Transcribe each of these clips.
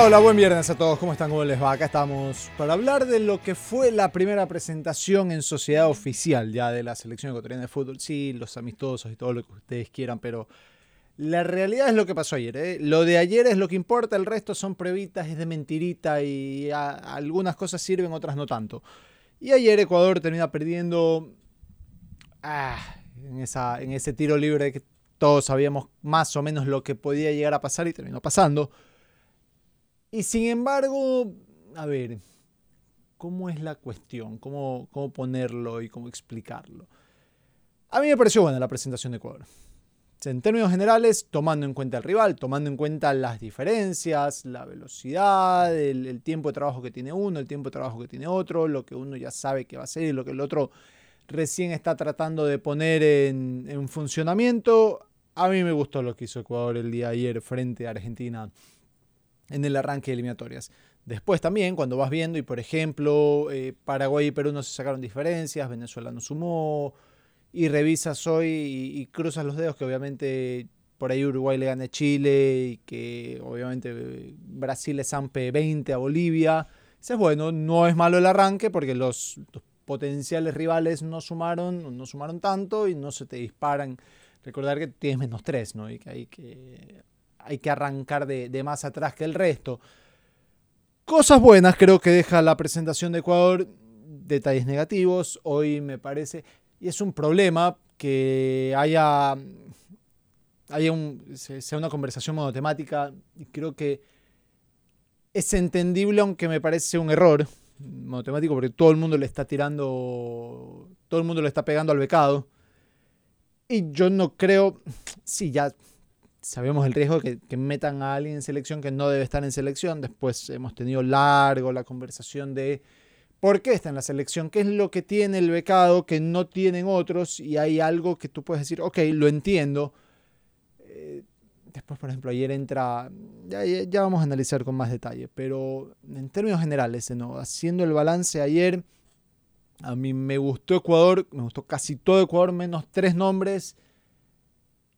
Hola, buen viernes a todos. ¿Cómo están? ¿Cómo les va? Acá estamos para hablar de lo que fue la primera presentación en sociedad oficial ya de la selección ecuatoriana de fútbol. Sí, los amistosos y todo lo que ustedes quieran, pero la realidad es lo que pasó ayer. ¿eh? Lo de ayer es lo que importa, el resto son pruebitas, es de mentirita y algunas cosas sirven, otras no tanto. Y ayer Ecuador termina perdiendo ah, en ese tiro libre que todos sabíamos más o menos lo que podía llegar a pasar y terminó pasando. Y sin embargo, a ver, ¿cómo es la cuestión? ¿Cómo, cómo ponerlo y cómo explicarlo? A mí me pareció buena la presentación de Ecuador. En términos generales, tomando en cuenta el rival, tomando en cuenta las diferencias, la velocidad, el, el tiempo de trabajo que tiene uno, el tiempo de trabajo que tiene otro, lo que uno ya sabe que va a hacer y lo que el otro recién está tratando de poner en, en funcionamiento. A mí me gustó lo que hizo Ecuador el día de ayer frente a Argentina en el arranque de eliminatorias. Después también, cuando vas viendo, y por ejemplo, eh, Paraguay y Perú no se sacaron diferencias, Venezuela no sumó, y revisas hoy y, y cruzas los dedos que obviamente por ahí Uruguay le gana a Chile y que obviamente eh, Brasil le zampe 20 a Bolivia. Eso es bueno, no es malo el arranque porque los, los potenciales rivales no sumaron, no sumaron tanto y no se te disparan. Recordar que tienes menos 3, ¿no? Y que hay que, hay que arrancar de, más atrás que el resto. Cosas buenas creo que deja la presentación de Ecuador, detalles negativos. Hoy me parece, y es un problema que haya, haya un, se- sea una conversación monotemática. Creo que es entendible, aunque me parece un error monotemático, porque todo el mundo le está tirando, todo el mundo le está pegando al becado. Y yo no creo, sí, ya sabemos el riesgo de que, metan a alguien en selección que no debe estar en selección. Después hemos tenido largo la conversación de por qué está en la selección, qué es lo que tiene el becado que no tienen otros y hay algo que tú puedes decir, ok, lo entiendo. Eh, después, por ejemplo, ayer entra, ya, ya- ya vamos a analizar con más detalle, pero en términos generales, ¿no? haciendo el balance ayer, a mí me gustó Ecuador, me gustó casi todo Ecuador, menos tres nombres.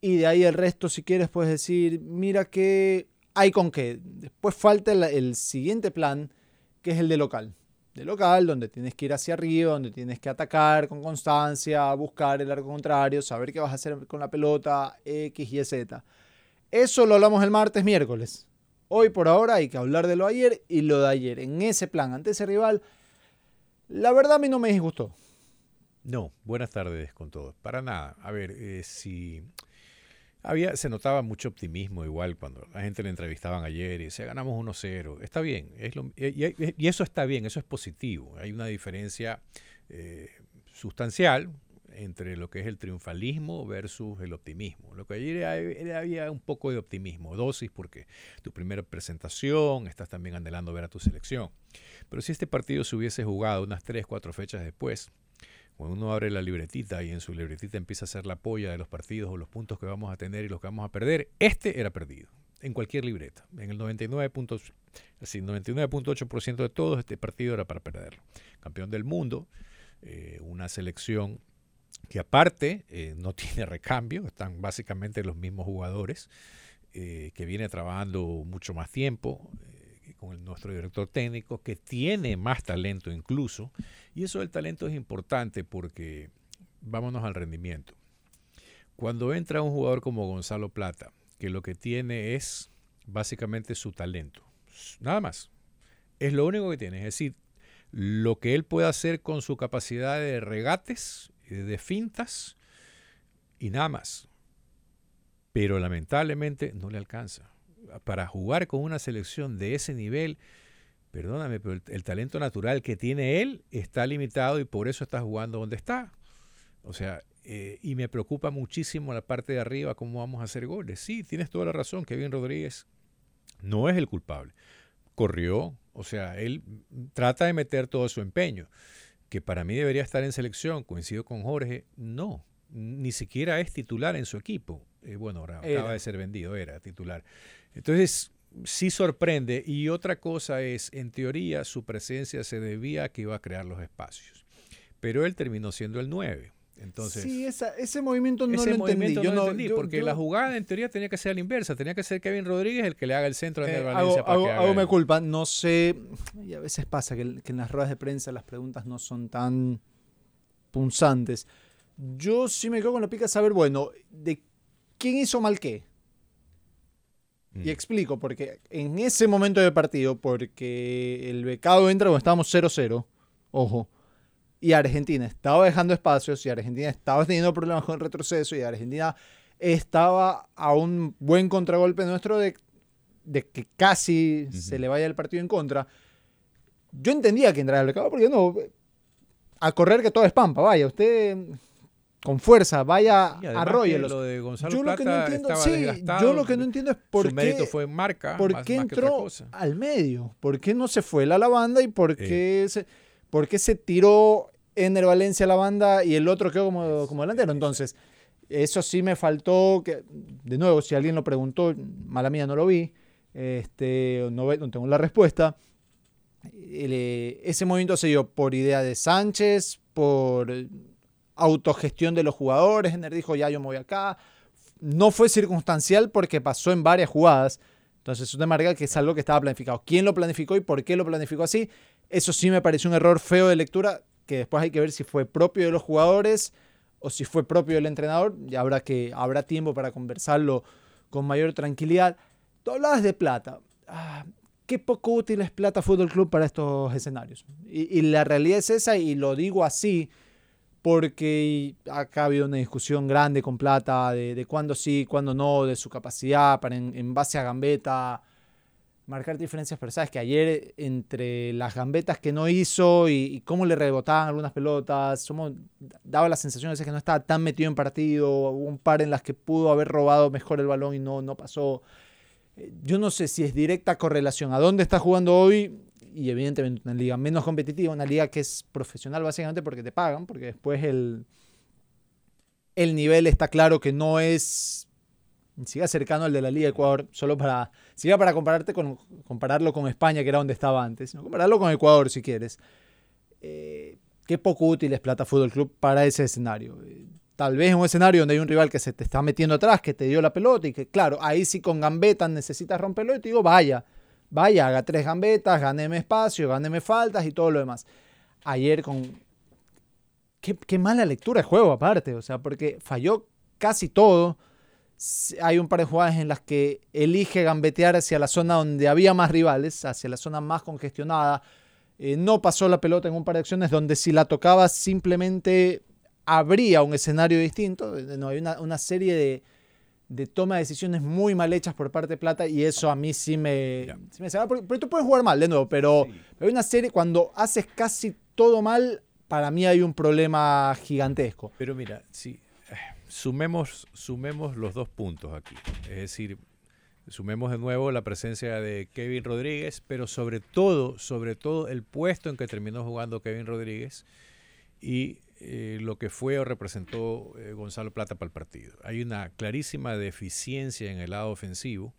Y de ahí el resto, si quieres, puedes decir, mira que hay con qué. Después falta el, siguiente plan, que es el de local. De local, donde tienes que ir hacia arriba, donde tienes que atacar con constancia, buscar el arco contrario, saber qué vas a hacer con la pelota, X y Z. Eso lo hablamos el martes, miércoles. Hoy por ahora hay que hablar de lo ayer y lo de ayer. En ese plan, ante ese rival, la verdad a mí no me disgustó. No, buenas tardes con todos. Para nada. A ver, eh, si había, se notaba mucho optimismo igual cuando la gente le entrevistaban ayer y decía ganamos 1-0. Está bien, es lo- y, y- y eso está bien, eso es positivo. Hay una diferencia eh, sustancial entre lo que es el triunfalismo versus el optimismo. Lo que ayer había un poco de optimismo, dosis, porque tu primera presentación, estás también anhelando ver a tu selección. Pero si este partido se hubiese jugado unas 3, 4 fechas después, uno abre la libretita y en su libretita empieza a hacer la polla de los partidos o los puntos que vamos a tener y los que vamos a perder, este era perdido. En cualquier libreta. En el 99 puntos, así, 99.8% de todos, este partido era para perderlo. Campeón del mundo, eh, una selección que aparte eh, no tiene recambio, están básicamente los mismos jugadores, eh, que viene trabajando mucho más tiempo con nuestro director técnico, que tiene más talento incluso, y eso del talento es importante porque vámonos al rendimiento. Cuando entra un jugador como Gonzalo Plata, que lo que tiene es básicamente su talento, nada más, es lo único que tiene, es decir, lo que él puede hacer con su capacidad de regates, de fintas y nada más. Pero lamentablemente no le alcanza. Para jugar con una selección de ese nivel, perdóname, pero el, el talento natural que tiene él está limitado y por eso está jugando donde está. O sea, eh, y me preocupa muchísimo la parte de arriba, cómo vamos a hacer goles. Sí, tienes toda la razón, Kevin Rodríguez no es el culpable. Corrió, o sea, él trata de meter todo su empeño, que para mí debería estar en selección, coincido con Jorge, no, ni siquiera es titular en su equipo. Eh, bueno, ahora acaba de ser vendido, era titular. Entonces, sí sorprende. Y otra cosa es, en teoría, su presencia se debía a que iba a crear los espacios. Pero él terminó siendo el 9. Entonces, sí, esa- ese movimiento no ese lo entendí. movimiento Yo no entendí, yo- porque yo- la jugada en teoría tenía que ser a la inversa, tenía que ser Kevin Rodríguez el que le haga el centro de Eh, Valencia hago, para hago- que haga hago el- me culpa, no sé, y a veces pasa que, que en las ruedas de prensa las preguntas no son tan punzantes. Yo sí me quedo con la pica de saber, bueno, de quién hizo mal qué. Mm. Y explico, porque en ese momento del partido, porque el becado entra cuando estábamos 0-0, ojo, y Argentina estaba dejando espacios, y Argentina estaba teniendo problemas con el retroceso, y Argentina estaba a un buen contragolpe nuestro de, de que casi se le vaya el partido en contra. Yo entendía que entrara el becado, porque no, a correr que todo es pampa, vaya, usted con fuerza, vaya, arróyelos. que Lo de Gonzalo Yo lo que no Plata entiendo, sí, yo lo que no entiendo es por su qué, mérito fue en marca, por más, qué más entró al medio, por qué no se fue la banda y por qué, se, por qué se tiró Ener Valencia a la banda y el otro quedó como, como delantero. Entonces, eso sí me faltó, que de nuevo, si alguien lo preguntó, mala mía no lo vi, este, no, ve- no tengo la respuesta. El, eh, ese movimiento se dio por idea de Sánchez, por autogestión de los jugadores. Ener dijo, ya yo me voy acá. No fue circunstancial porque pasó en varias jugadas. Entonces eso te marca que es algo que estaba planificado. ¿Quién lo planificó y por qué lo planificó así? Eso sí me pareció un error feo de lectura que después hay que ver si fue propio de los jugadores o si fue propio del entrenador. Ya habrá, que, habrá tiempo para conversarlo con mayor tranquilidad. Tú de plata. Ah, qué poco útil es Plata Fútbol Club para estos escenarios. Y, y la realidad es esa y lo digo así porque acá ha habido una discusión grande con Plata de, cuándo sí, cuándo no, de su capacidad para en, base a Gambetta marcar diferencias, pero sabes que ayer entre las gambetas que no hizo y, y cómo le rebotaban algunas pelotas, somos, daba la sensación de que no estaba tan metido en partido, hubo un par en las que pudo haber robado mejor el balón y no, no pasó. Eh, Yo no sé si es directa correlación a dónde está jugando hoy y evidentemente una liga menos competitiva, una liga que es profesional básicamente porque te pagan, porque después el, el nivel está claro que no es siga cercano al de la Liga de Ecuador, solo para, siga para compararte con, compararlo con España, que era donde estaba antes, sino compararlo con Ecuador si quieres. Eh, qué poco útil es Plata Fútbol Club para ese escenario. Eh, tal vez en un escenario donde hay un rival que se te está metiendo atrás, que te dio la pelota y que, claro, ahí sí con gambetas necesitas romperlo y te digo, vaya, vaya, haga tres gambetas, gáneme espacio, gáneme faltas y todo lo demás. Ayer con... Qué, qué mala lectura de juego aparte, o sea, porque falló casi todo hay un par de jugadas en las que elige gambetear hacia la zona donde había más rivales, hacia la zona más congestionada. Eh, no pasó la pelota en un par de acciones donde si la tocaba simplemente habría un escenario distinto. No, hay una, una serie de, de toma de decisiones muy mal hechas por parte de Plata y eso a mí sí me, Ya. sí me porque, porque tú puedes jugar mal de nuevo, pero hay una serie cuando haces casi todo mal, para mí hay un problema gigantesco. Pero mira, si sumemos, sumemos los dos puntos aquí. Es decir, sumemos de nuevo la presencia de Kevin Rodríguez, pero sobre todo, sobre todo el puesto en que terminó jugando Kevin Rodríguez y eh, lo que fue o representó eh, Gonzalo Plata para el partido. Hay una clarísima deficiencia en el lado ofensivo.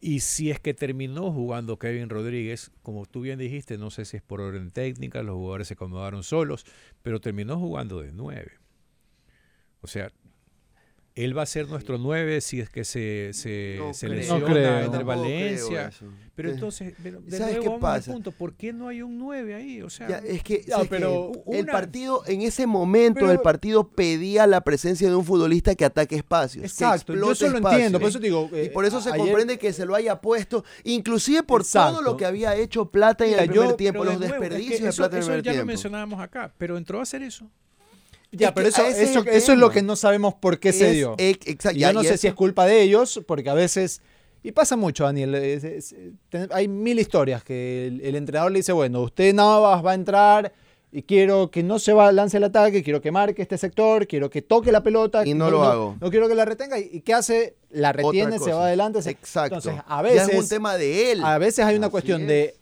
Y si es que terminó jugando Kevin Rodríguez, como tú bien dijiste, no sé si es por orden técnica, los jugadores se acomodaron solos, pero terminó jugando de 9. O sea, él va a ser nuestro 9 si es que se, se, No se lesiona creo. entre Valencia. creo. Pero Eh, entonces, pero de ¿sabes nuevo qué pasa? punto, ¿por qué no hay un 9 ahí? O sea, Ya, es que, Ya, pero el una- partido, en ese momento, Pero- el partido pedía la presencia de un futbolista que ataque espacios. Exacto, que yo eso lo espacios. entiendo, por eso digo. Y eh, por eso se ayer- comprende que se lo haya puesto, inclusive por Exacto. todo lo que había hecho Plata en Mira, el primer yo- tiempo, los de nuevo, es que desperdicios de eso- Plata en el eso primer ya lo tiempo. mencionábamos acá, pero entró a hacer eso. Ya, Es pero eso, ese es eso, eso es lo que no sabemos por qué se dio. exacto, Y yo no sé eso- si es culpa de ellos, porque a veces. Y pasa mucho, Daniel. ten- hay mil historias que el, el entrenador le dice: Bueno, usted Navas va a entrar y quiero que no se va, lance el ataque, quiero que marque este sector, quiero que toque la pelota. Y no lo hago. No quiero que la retenga. ¿Y, qué hace? La retiene, se va adelante. se- Exacto. Entonces, a Ya veces, es un tema de él. a veces hay una Así cuestión es. de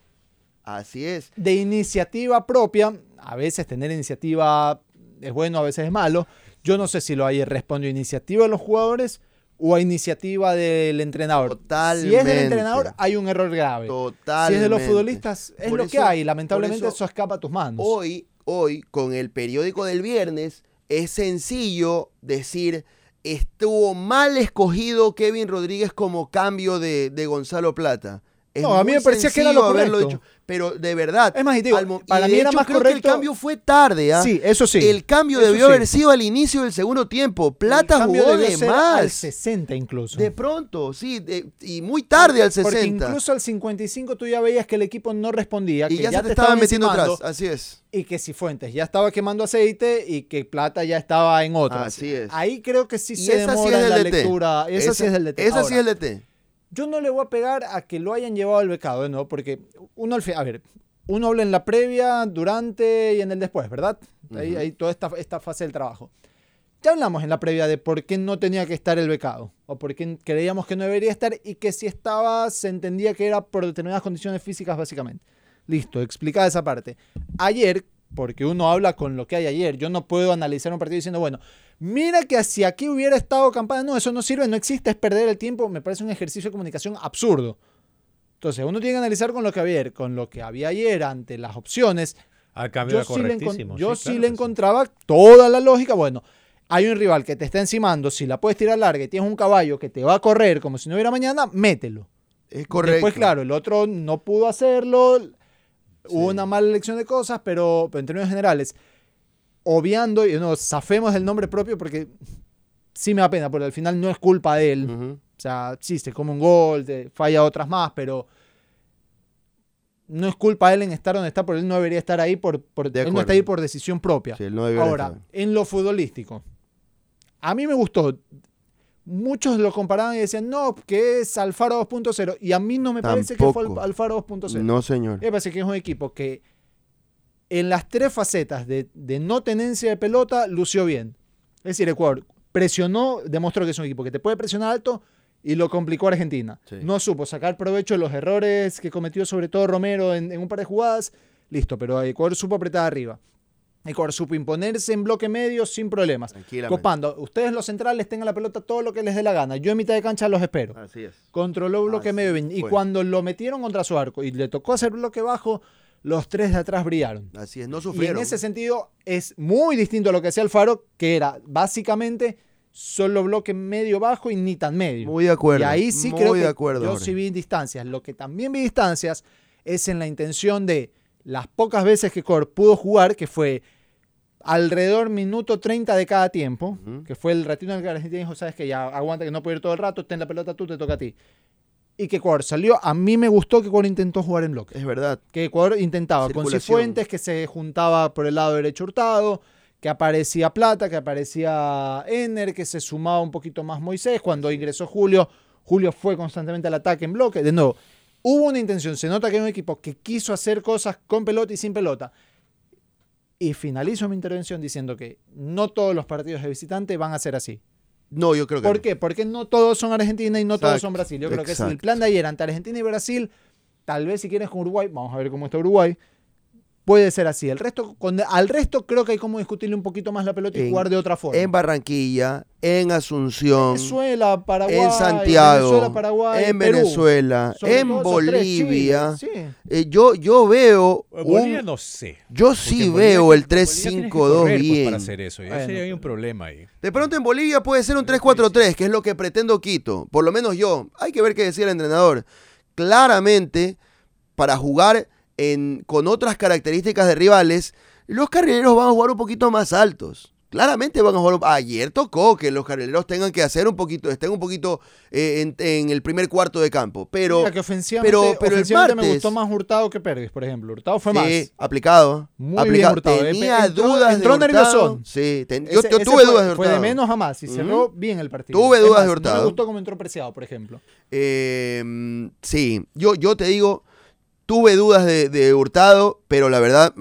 Así es. de iniciativa propia. A veces tener iniciativa es bueno, a veces es malo. Yo no sé si lo hay respondió a iniciativa de los jugadores o a iniciativa del entrenador. Si es Totalmente. del entrenador, hay un error grave. Totalmente. Si es de los futbolistas, es Por lo que hay. Lamentablemente eso, eso escapa a tus manos. Hoy, hoy, con el periódico del viernes, es sencillo decir, estuvo mal escogido Kevin Rodríguez como cambio de, de Gonzalo Plata. Es No, a mí me parecía que era lo correcto. hecho, pero de verdad. Es más, y digo, al para y mí de era hecho, más creo que correcto- el cambio fue tarde, ¿ah? Sí, eso sí. El cambio Eso debió sí. haber sido al inicio del segundo tiempo. El Plata jugó de ser Al más. 60 incluso. De pronto, sí, de- y muy tarde al Porque 60. incluso al 55 tú ya veías que el equipo no respondía, y que ya, ya, se te estaban metiendo atrás, así es. y que si Fuentes ya estaba quemando aceite y que Plata ya estaba en otras. Así es. Ahí creo que sí Y se esa sí demora es la DT. lectura. Esa, sí es del DT. Esa sí es del DT. Yo no le voy a pegar a que lo hayan llevado al becado, ¿no? Porque uno al a ver, uno habla en la previa, durante y en el después, ¿verdad? Ahí, Ujú. ahí toda esta, esta fase del trabajo. Ya hablamos en la previa de por qué no tenía que estar el becado, o por qué creíamos que no debería estar y que si estaba se entendía que era por determinadas condiciones físicas básicamente. Listo, explicada esa parte. Ayer, porque uno habla con lo que hay ayer, yo no puedo analizar un partido diciendo, bueno, mira que si aquí hubiera estado campana, no, eso no sirve, no existe, es perder el tiempo, me parece un ejercicio de comunicación absurdo. Entonces, uno tiene que analizar con lo que había ayer, con lo que había ayer ante las opciones, Al cambio yo era sí le, yo sí, sí claro le encontraba toda la lógica. Bueno, hay un rival que te está encimando, si la puedes tirar larga y tienes un caballo que te va a correr como si no hubiera mañana, mételo. Es correcto. Después, claro, el otro no pudo hacerlo, hubo una mala elección de cosas, pero, pero en términos generales, obviando, y no, zafemos el nombre propio porque sí me da pena, porque al final no es culpa de él. O sea, sí, se come un gol, te falla otras más, pero no es culpa de él en estar donde está, porque él no debería estar ahí por, por De él no está ahí por decisión propia. Sí, él no debió haber Ahora, en lo futbolístico, a mí me gustó. Muchos lo comparaban y decían, no, que es Alfaro 2.0. Y a mí no me parece que fue Alfaro 2.0. No, señor. Me parece que es un equipo que en las tres facetas de, de no tenencia de pelota lució bien. Es decir, Ecuador presionó, demostró que es un equipo que te puede presionar alto y lo complicó a Argentina. Sí. No supo sacar provecho de los errores que cometió sobre todo Romero en, en un par de jugadas. Listo, pero Ecuador supo apretar arriba. Ecuador supo imponerse en bloque medio sin problemas. Copando, ustedes los centrales tengan la pelota todo lo que les dé la gana. Yo en mitad de cancha los espero. Así es. Controló bloque Así medio bien. Y cuando lo metieron contra su arco y le tocó hacer bloque bajo, los tres de atrás brillaron. Así es. No Y sufrieron. en ese sentido es muy distinto a lo que hacía Alfaro, que era básicamente solo bloque medio bajo y ni tan medio. Muy de acuerdo. Y ahí sí Muy creo de que acuerdo, yo Jorge. sí vi distancias. Lo que también vi distancias es en la intención de las pocas veces que Cor pudo jugar, que fue alrededor minuto 30 de cada tiempo, que fue el ratito en el que Argentina dijo, sabes que ya aguanta que no puedo ir todo el rato, ten la pelota tú, te toca a ti. Y que Ecuador salió, a mí me gustó que Ecuador intentó jugar en bloque. Es verdad. Que Ecuador intentaba con. Cifuentes, que se juntaba por el lado derecho Hurtado, que aparecía Plata, que aparecía Ener, que se sumaba un poquito más Moisés. Cuando ingresó Julio, Julio fue constantemente al ataque en bloque. De nuevo, hubo una intención. Se nota que hay un equipo que quiso hacer cosas con pelota y sin pelota. Y finalizo mi intervención diciendo que no todos los partidos de visitante van a ser así. No, yo creo que ¿Por no. qué? Porque no todos son Argentina y no todos Exacto, son Brasil. Yo creo que es el exacto. plan de ayer ante Argentina y Brasil, tal vez si quieres con Uruguay, vamos a ver cómo está Uruguay, puede ser así. El resto, con- al resto creo que hay como discutirle un poquito más la pelota y En- jugar de otra forma. En Barranquilla, en Asunción, Venezuela, Paraguay, en Santiago, Venezuela, Paraguay, en Perú. Venezuela, en tres, Bolivia. Chile, sí. Eh, yo, yo veo. En Bolivia un- no sé. yo sí en Bolivia veo el en Bolivia tienes que 3-5-2 correr, pues, bien. Para hacer eso. Y ahí Bueno, sí hay un problema ahí. De pronto en Bolivia puede ser un 3-4-3, que es lo que pretendo Quito. Por lo menos yo. Hay que ver qué decía el entrenador. Claramente, para jugar en, con otras características de rivales, los carrileros van a jugar un poquito más altos. Claramente van a jugar. Ayer tocó que los carrileros tengan que hacer un poquito, estén un poquito eh, en, en el primer cuarto de campo. Pero Mira que ofensivamente, pero- pero el ofensivamente me martes- gustó más Hurtado que Pérez, por ejemplo. Hurtado fue sí, más. aplicado. Muy aplicado. bien Hurtado. Tenía Entró- dudas entró de Hurtado. Sí, ten- yo, Ese- yo ese tuve fue, dudas de Fue Hurtado. de menos a más y cerró bien el partido. Tuve Es dudas más, de No Hurtado. me gustó cómo entró Preciado, por ejemplo. Eh, sí, yo, yo te digo, tuve dudas de, de Hurtado, pero la verdad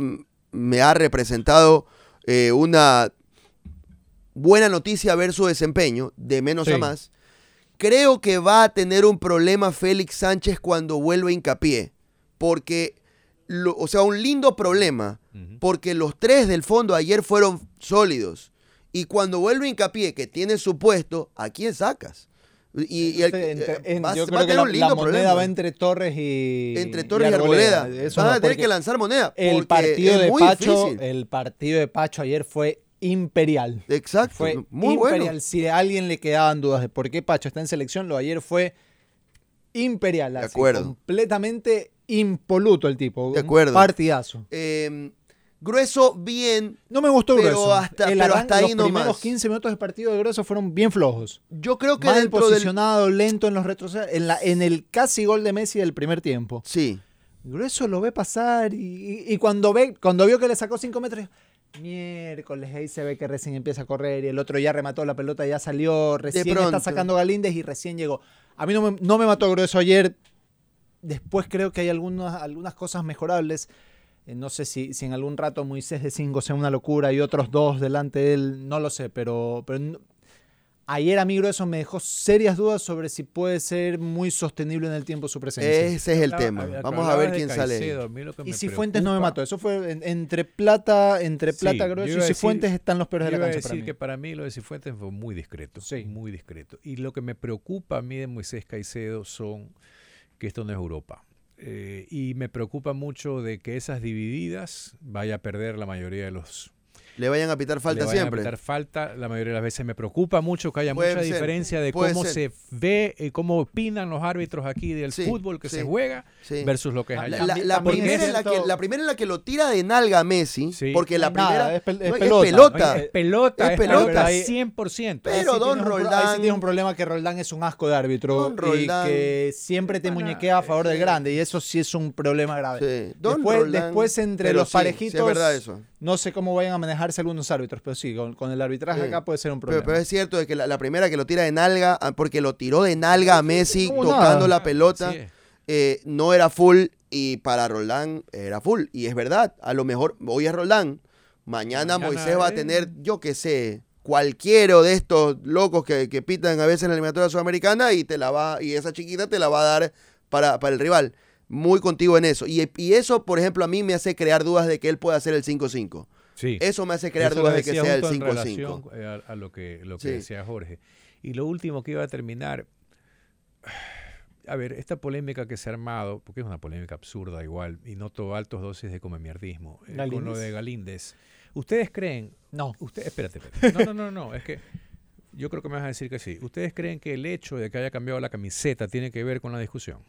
me ha representado eh, una buena noticia ver su desempeño, de menos a más. Creo que va a tener un problema Félix Sánchez cuando vuelva a hincapié, porque, lo- o sea, un lindo problema, porque los tres del fondo ayer fueron sólidos. Y cuando vuelve hincapié que tiene su puesto, ¿a quién sacas? Y, y el- Entre- en- yo va que la, un lindo la moneda problema. va entre Torres y entre Torres y Arboleda. Eso Van no, a tener que lanzar moneda. El partido de Pacho, difícil. el partido de Pacho ayer fue imperial. Exacto. Fue muy imperial. bueno. Si a alguien le quedaban dudas de por qué Pacho está en selección, lo de ayer fue imperial. De acuerdo. Completamente impoluto el tipo. De un acuerdo. partidazo. Eh, grueso, bien. No me gustó Pero Grueso. hasta- El pero hasta ahí los no primeros más. 15 minutos de partido de Grueso fueron bien flojos. Yo creo que Mal dentro del. posicionado, lento en los retrocesos. En, la, en el casi gol de Messi del primer tiempo. Sí. Grueso lo ve pasar y, y- y cuando ve cuando vio que le sacó 5 metros, miércoles, ahí se ve que recién empieza a correr y el otro ya remató la pelota, ya salió, recién está sacando Galíndez y recién llegó. A mí no me, no me mató Grueso ayer. Después creo que hay algunas, algunas cosas mejorables. Eh, no sé si, si en algún rato Moisés de 5 sea una locura y otros dos delante de él, no lo sé, pero, pero no- ayer a mí Grueso me dejó serias dudas sobre si puede ser muy sostenible en el tiempo su presencia. Ese es el tema. Vamos a ver quién sale. Caicedo, lo que Y si Fuentes no me mató. Eso fue en- entre Plata, entre Sí, Plata yo Grueso y a Cifuentes decir- están los peores de la cancha para decir mí. que para mí lo de Cifuentes fue muy discreto. Sí. Muy discreto. Y lo que me preocupa a mí de Moisés Caicedo son que esto no es Europa. Eh, y me preocupa mucho de que esas divididas vaya a perder la mayoría de los Le vayan a pitar falta le vayan siempre. A pitar falta la mayoría de las veces. Me preocupa mucho que haya Puede mucha ser, diferencia de cómo ser. se ve y cómo opinan los árbitros aquí del Sí, fútbol que sí. se juega Sí. versus lo que es allá. La, primera es la que, la primera en la que lo tira de nalga a Messi, Sí. porque la nada, primera es pel- es no, pelota. pelota. Es pelota, Es es pelota. pelota, Ahí- 100%. Ahí Pero sí Don tienes un Ahí Roldán- sí tienes un problema que Roldán es un asco de árbitro Don y Roldán- que siempre te muñequea a favor del grande y eso sí es un problema grave. Sí. Don Después, Roldán- después entre los sí, parejitos, sí es verdad eso. no sé cómo vayan a manejarse algunos árbitros, pero sí, con, con el arbitraje Sí. acá puede ser un problema. pero es cierto de que la, la primera que lo tira de nalga, ah, porque lo tiró de nalga a Messi tocando nada. la pelota. Eh, no era full y para Roldán era full. Y es verdad, a lo mejor hoy es Roldán, mañana, Mañana Moisés va a tener, yo qué sé, cualquiera de estos locos que, que pitan a veces en la eliminatoria sudamericana y te la va, y esa chiquita te la va a dar para, para el rival. Muy contigo en eso. Y, y eso, por ejemplo, a mí me hace crear dudas de que él pueda hacer el 5-5. Sí. Eso me hace crear Eso dudas de que sea el justo en 5-5. relación, eh, A, a lo que, lo que Sí. decía Jorge. Y lo último que iba a terminar, a ver, esta polémica que se ha armado, porque es una polémica absurda igual, y noto altos dosis de comemierdismo, eh, con lo de Galíndez. ¿Ustedes creen? no. Usted, espérate, espérate. No, no, no, no, es que yo creo que me vas a decir que sí. ¿Ustedes creen que el hecho de que haya cambiado la camiseta tiene que ver con la discusión?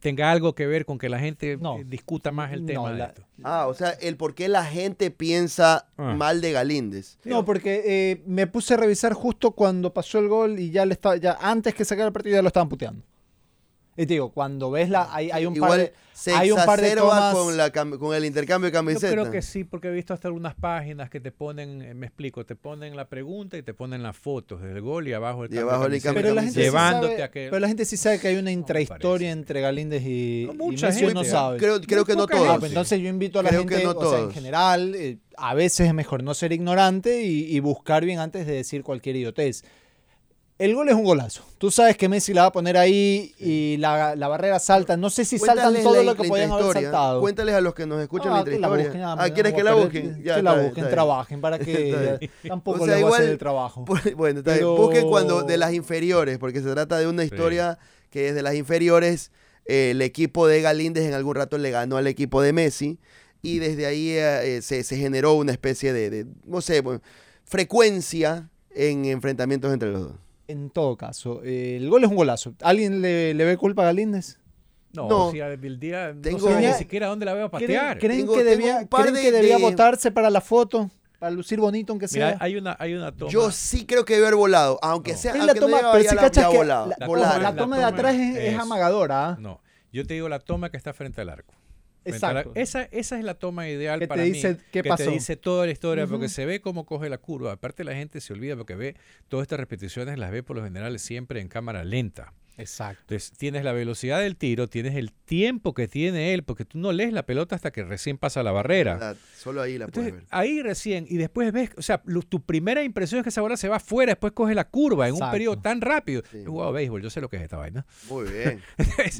tenga algo que ver con que la gente No. eh, discuta más el No, tema de esto. Ah, o sea, el por qué la gente piensa Ah. mal de Galíndez. No, porque eh, me puse a revisar justo cuando pasó el gol y ya le estaba, ya antes que sacara el partido ya lo estaban puteando. Y te digo, cuando ves la, hay, hay un par Igual de, se hay un par de tomas. con, la con el intercambio de Yo camisetas. creo que sí, porque he visto hasta algunas páginas que te ponen, eh, me explico, te ponen la pregunta y te ponen las fotos del gol y abajo el Y abajo de el camiseta, pero la gente sí llevándote sabe, a que pero la gente sí sabe que hay una intrahistoria entre Galíndez y, No, y mucha Messi, gente, no sabe. Creo, creo que no poca Ah, todos. pues entonces yo invito a la Creo que gente, no o sea, en todos. general, eh, a veces es mejor no ser ignorante y, y buscar bien antes de decir cualquier idiotez. El gol es un golazo. Tú sabes que Messi la va a poner ahí y la, la barrera salta. No sé si saltan Cuéntales todo la- lo que la podían haber saltado. Cuéntales a los que nos escuchan la Ah, que la busquen, ah, ah, ¿quieres que la busquen? Que Ya, la está bien, busquen, bien. trabajen para que tampoco O sea, le voy a hacer igual- el trabajo. Bueno, está bien. Busquen cuando de las inferiores, porque se trata de una historia que desde las inferiores eh, el equipo de Galíndez en algún rato le ganó al equipo de Messi y desde ahí eh, eh, se, se generó una especie de, de, no sé, pues, frecuencia en enfrentamientos entre los dos. En todo caso, eh, el gol es un golazo. ¿Alguien le, le ve culpa a Galíndez? No, No. o sea, el día Tengo- no sé ni siquiera dónde la veo a ¿Creen, patear. creen Tengo- que tengo debía, creen de- que debía de- votarse para la foto? Para lucir bonito, aunque sea. Mira, hay una, hay una toma. Yo sí creo que debe haber volado, aunque No. sea, Es la aunque no toma, llegaba pero ya si la- cachas ya que volado, la, La volar. la la toma de toma atrás es, es es- amagadora. ¿ah? No, yo te digo la toma que está frente al arco. Exacto. Esa, esa es la toma ideal Que te para dice mí. qué que pasó. te dice toda la historia, porque se ve cómo coge la curva. Aparte la gente se olvida porque ve todas estas repeticiones, las ve por lo general siempre en cámara lenta. Exacto. Entonces tienes la velocidad del tiro, tienes el tiempo que tiene él, porque tú no lees la pelota hasta que recién pasa la barrera. ¿Verdad? Solo ahí la puedes Entonces, ver. ahí recién, y después ves, o sea, lu- tu primera impresión es que esa bola se va afuera, después coge la curva en un periodo tan rápido. Sí. He jugado béisbol, yo sé lo que es esta vaina. Muy bien.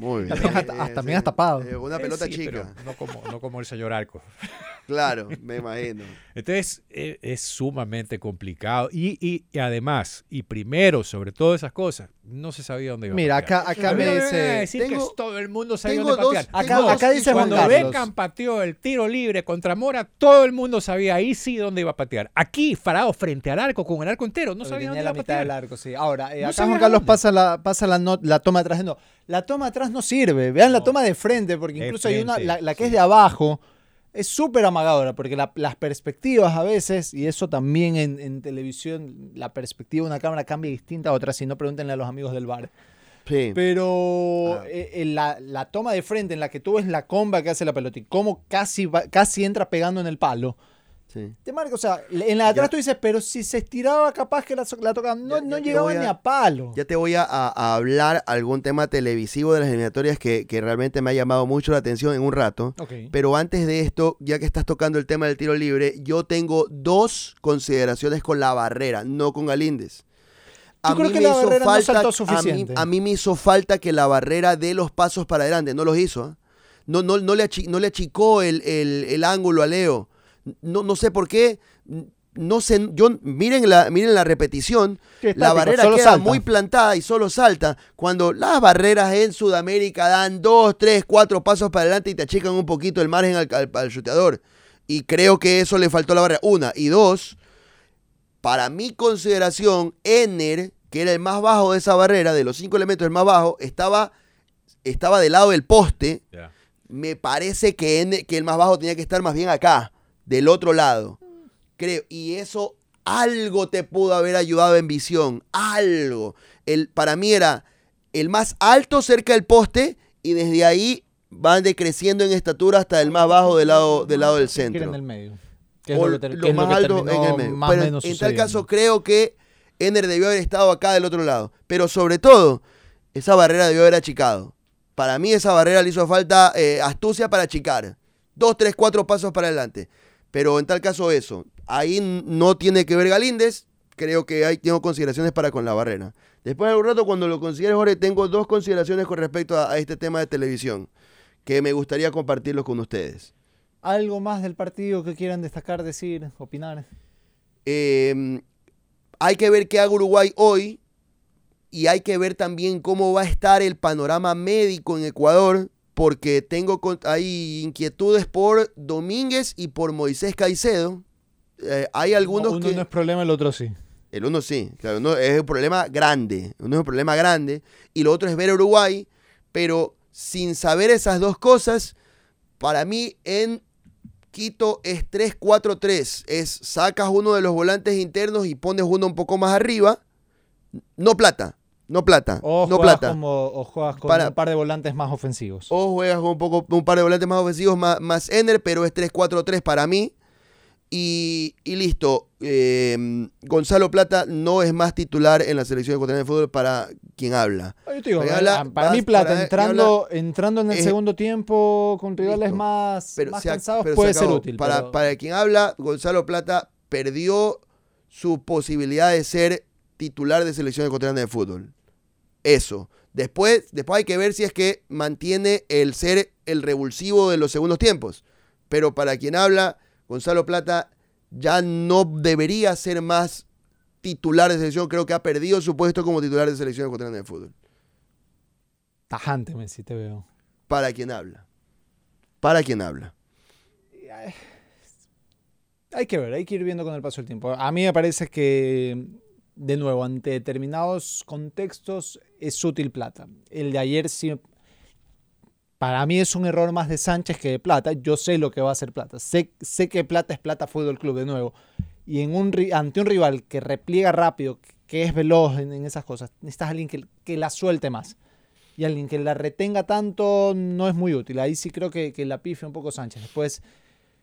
Muy bien. También has- hasta- también has tapado. Eh, Una Eh, pelota sí, chica. No como, no como el señor Arco. Claro, me imagino. Entonces, eh, es sumamente complicado. Y, y- y además, y primero, sobre todas esas cosas, no se sabía dónde iba Mira, a patear. acá, acá me no van a dice. decir que tengo- es todo el mundo sabía dónde dos- patear. Acá, acá dice Juan Cuando Carlos. Beckham pateó el tiro libre contra Mora, todo el mundo sabía ahí sí dónde iba a patear. Aquí, parado frente al arco, con el arco entero, no sabía dónde iba la a del patear. arco, sí. Ahora, eh, No acá Juan Carlos dónde. pasa la, pasa la, no- la toma atrás. No, la toma atrás no sirve. Vean la No. toma de frente, porque incluso hay una, frente, la, la que sí. es de abajo, es súper amagadora, porque la- las perspectivas a veces, y eso también en, en televisión, la perspectiva de una cámara cambia distinta a otra, si no pregúntenle a los amigos del bar. Sí. Pero Ah. eh, eh, la, la toma de frente en la que tú ves la comba que hace la pelota y cómo casi, va- casi entra pegando en el palo. sí. Te marca, o sea, en la de atrás Ya. tú dices, pero si se estiraba capaz que la, tocaba. No, Ya- no ya llegaba a- ni a palo. Ya te voy a, a- hablar algún tema televisivo de las eliminatorias que, que realmente me ha llamado mucho la atención en un rato. Ok. Pero antes de esto, ya que estás tocando el tema del tiro libre, yo tengo dos consideraciones con la barrera, no con Galíndez. Yo creo que la barrera no saltó a mí- suficiente. A mí, me hizo falta que la barrera dé los pasos para adelante, no los hizo. ¿ah? No, no, no, le, achi- no le achicó el, el- el ángulo a Leo. No, no sé por qué. No sé, yo, miren la, miren la repetición. La barrera queda salta. muy plantada y solo salta. Cuando las barreras en Sudamérica dan dos, tres, cuatro pasos para adelante y te achican un poquito el margen al, al, al chuteador. Y creo que eso le faltó a la barrera. Una. Y dos, para mi consideración, Ener, que era el más bajo de esa barrera, de los cinco elementos el más bajo, estaba, estaba del lado del poste. Me parece que, Ener- que el más bajo tenía que estar más bien acá, del otro lado. Creo. Y eso algo te pudo haber ayudado en visión. Algo. El, para mí era el más alto cerca del poste y desde ahí van decreciendo en estatura hasta el más bajo del lado del, lado del centro en el medio. Es lo que ter- lo que es lo más que alto en el medio. Pero en tal caso creo que Ener debió haber estado acá del otro lado. Pero sobre todo, esa barrera debió haber achicado. Para mí esa barrera le hizo falta eh, astucia para achicar. Dos, tres, cuatro pasos para adelante. Pero en tal caso eso. Ahí no tiene que ver Galíndez. Creo que ahí tengo consideraciones para con la barrera. Después de un rato, cuando lo considere Jorge, tengo dos consideraciones con respecto a, a este tema de televisión. Que me gustaría compartirlos con ustedes. ¿Algo más del partido que quieran destacar, decir, opinar? Eh, hay que ver qué haga Uruguay hoy y hay que ver también cómo va a estar el panorama médico en Ecuador, porque tengo hay inquietudes por Domínguez y por Moisés Caicedo. Eh, hay algunos Uno que... no es problema, el otro sí. El uno sí, claro, uno es un problema grande, uno es un problema grande, y lo otro es ver a Uruguay, pero sin saber esas dos cosas, para mí en Quito es 3-4-3. Es sacas uno de los volantes internos y pones uno un poco más arriba. No plata, no plata, O no juegas, plata. como, o juegas con Para- un par de volantes más ofensivos. O juegas con un, poco, un par de volantes más ofensivos, más, más Ener, pero es 3-4-3 para mí. Y, y listo. Eh, Gonzalo Plata no es más titular en la selección ecuatoriana de fútbol para quien habla. Ah, yo te digo, Para mí Plata para entrando, entrando en el es- segundo tiempo con rivales Listo. más, Pero más cansados pero se puede ser útil. Para, pero- para quien habla, Gonzalo Plata perdió su posibilidad de ser titular de selección ecuatoriana de fútbol. Eso. Después, después hay que ver si es que mantiene el ser el revulsivo de los segundos tiempos. Pero para quien habla, Gonzalo Plata ya no debería ser más titular de selección. Creo que ha perdido su puesto como titular de selección ecuatoriana de fútbol. Tajante, Messi, te veo. Para quien habla. Para quien habla. Hay que ver, hay que ir viendo con el paso del tiempo. A mí me parece que, de nuevo, ante determinados contextos es útil Plata. El de ayer sí, para mí es un error más de Sánchez que de Plata. Yo sé lo que va a hacer Plata. Sé, sé que Plata es Plata Fútbol Club, de nuevo. Y en un, ante un rival que repliega rápido, que es veloz en, esas cosas, necesitas alguien que, que la suelte más. Y alguien que la retenga tanto no es muy útil. Ahí sí creo que, que la pifia un poco Sánchez. Después,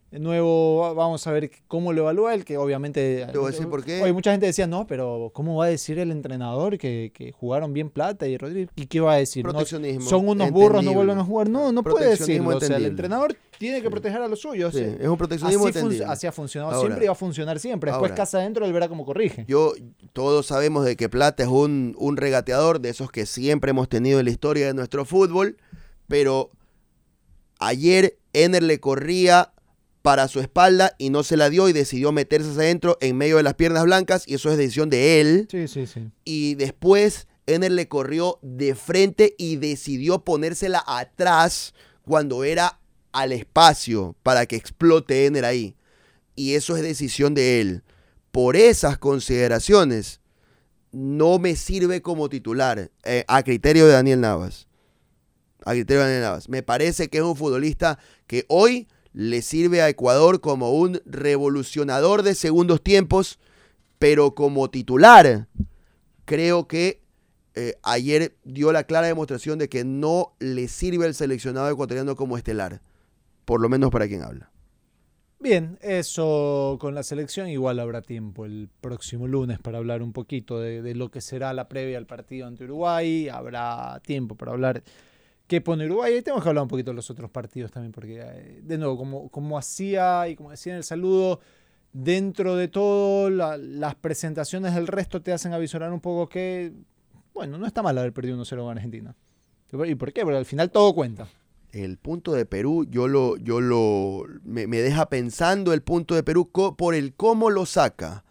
de nuevo, vamos a ver cómo lo evalúa él, que obviamente... Te voy a decir por qué. Oye, mucha gente decía, no, pero ¿cómo va a decir el entrenador que, que jugaron bien Plata y Rodríguez? ¿Y qué va a decir? No, Proteccionismo. son unos burros, no vuelven a jugar. No, no puede decirlo. O sea, el entrenador tiene que proteger a los suyos. Sí, es un proteccionismo Así, fun- entendible. así ha funcionado Ahora. siempre y va a funcionar siempre. Después Ahora. casa adentro, él verá cómo corrige. Yo, todos sabemos de que Plata es un, un regateador de esos que siempre hemos tenido en la historia de nuestro fútbol, pero ayer Ener le corría para su espalda y no se la dio y decidió meterse hacia adentro en medio de las piernas blancas y eso es decisión de él. Sí, sí, sí. Y después Ener le corrió de frente y decidió ponérsela atrás cuando era al espacio para que explote Ener ahí. Y eso es decisión de él. Por esas consideraciones, no me sirve como titular eh, a criterio de Daniel Navas. A criterio de Daniel Navas. Me parece que es un futbolista que hoy le sirve a Ecuador como un revolucionador de segundos tiempos, pero como titular, creo que eh, ayer dio la clara demostración de que no le sirve al seleccionado ecuatoriano como estelar, por lo menos para quien habla. Bien, eso con la selección igual habrá tiempo el próximo lunes para hablar un poquito de, de lo que será la previa al partido ante Uruguay. Habrá tiempo para hablar qué pone Uruguay. Y tenemos que hablar un poquito de los otros partidos también, porque eh, de nuevo, como, como hacía y como decía en el saludo, dentro de todo la- las presentaciones del resto te hacen avisorar un poco que, bueno, no está mal haber perdido 1-0 con Argentina. ¿Y por qué? Porque al final todo cuenta. El punto de Perú, yo lo, yo lo, me, me deja pensando el punto de Perú por el cómo lo saca.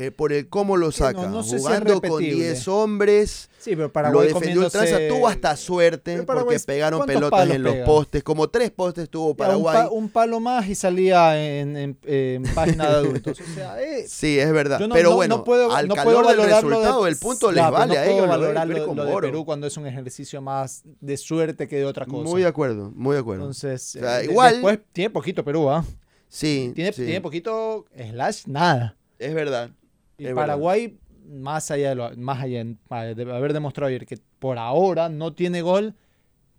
Eh, por el cómo lo Sí, no- saca. no sé si Jugando con repetible. 10 hombres. Sí, pero lo Paraguay defendió comiéndose- Ultranza, tuvo hasta suerte Paraguay, porque pegaron ¿cuántos pelotas en los pega? postes. Como tres postes tuvo Ya, un, Paraguay. pa- un palo más y salía en, en- en página de adultos. O sea, eh, Sí, es verdad. no- pero no- bueno, no puedo, al calor puedo del resultado, de, el punto les vale no a puedo lo valorar lo, lo de. Perú cuando es un ejercicio más de suerte que de otra cosa. Muy de acuerdo, muy de acuerdo. Entonces, O sea, eh, igual- después tiene poquito Perú, ¿ah? sí, Tiene, sí, tiene poquito slash nada. es verdad. Y Es Paraguay, más allá de lo- más allá de haber demostrado ayer que por ahora no tiene gol,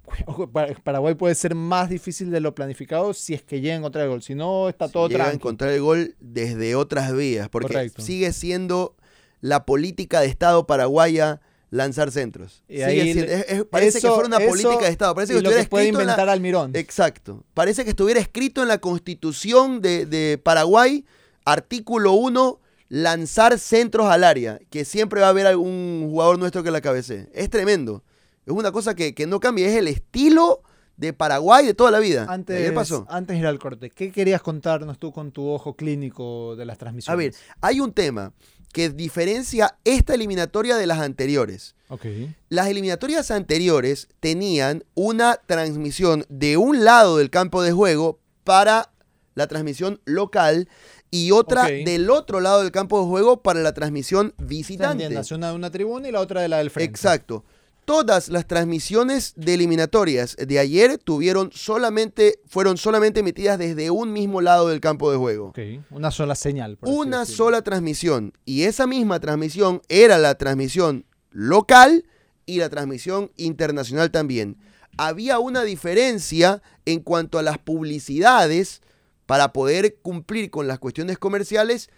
Paraguay puede ser más difícil de lo planificado si es que llega a encontrar el gol. Si no, está todo Llega a encontrar el gol desde otras vías, porque Correcto. sigue siendo la política de Estado paraguaya lanzar centros. Y Sigue ahí siendo- le- es- es- parece que fuera una eso política de Estado. Parece que lo estuviera que puede escrito en la- inventar Almirón. Exacto. Parece que estuviera escrito en la constitución de, de Paraguay, artículo 1, lanzar centros al área, que siempre va a haber algún jugador nuestro que la cabecee. Es tremendo. Es una cosa que, que no cambia, es el estilo de Paraguay de toda la vida. Antes, Ayer pasó. antes de ir al corte, ¿qué querías contarnos tú con tu ojo clínico de las A transmisiones? ver, hay un tema que diferencia esta eliminatoria de las anteriores. Ok. Las eliminatorias anteriores tenían una transmisión de un lado del campo de juego para la transmisión local y otra del otro lado del campo de juego para la transmisión visitante. Una de una tribuna y la otra de la del frente. Exacto. todas las transmisiones de eliminatorias de ayer tuvieron solamente, fueron solamente emitidas desde un mismo lado del campo de juego. Una sola señal. por Una sola transmisión. Y esa misma transmisión era la transmisión local y la transmisión internacional también. Había una diferencia en cuanto a las publicidades para poder cumplir con las cuestiones comerciales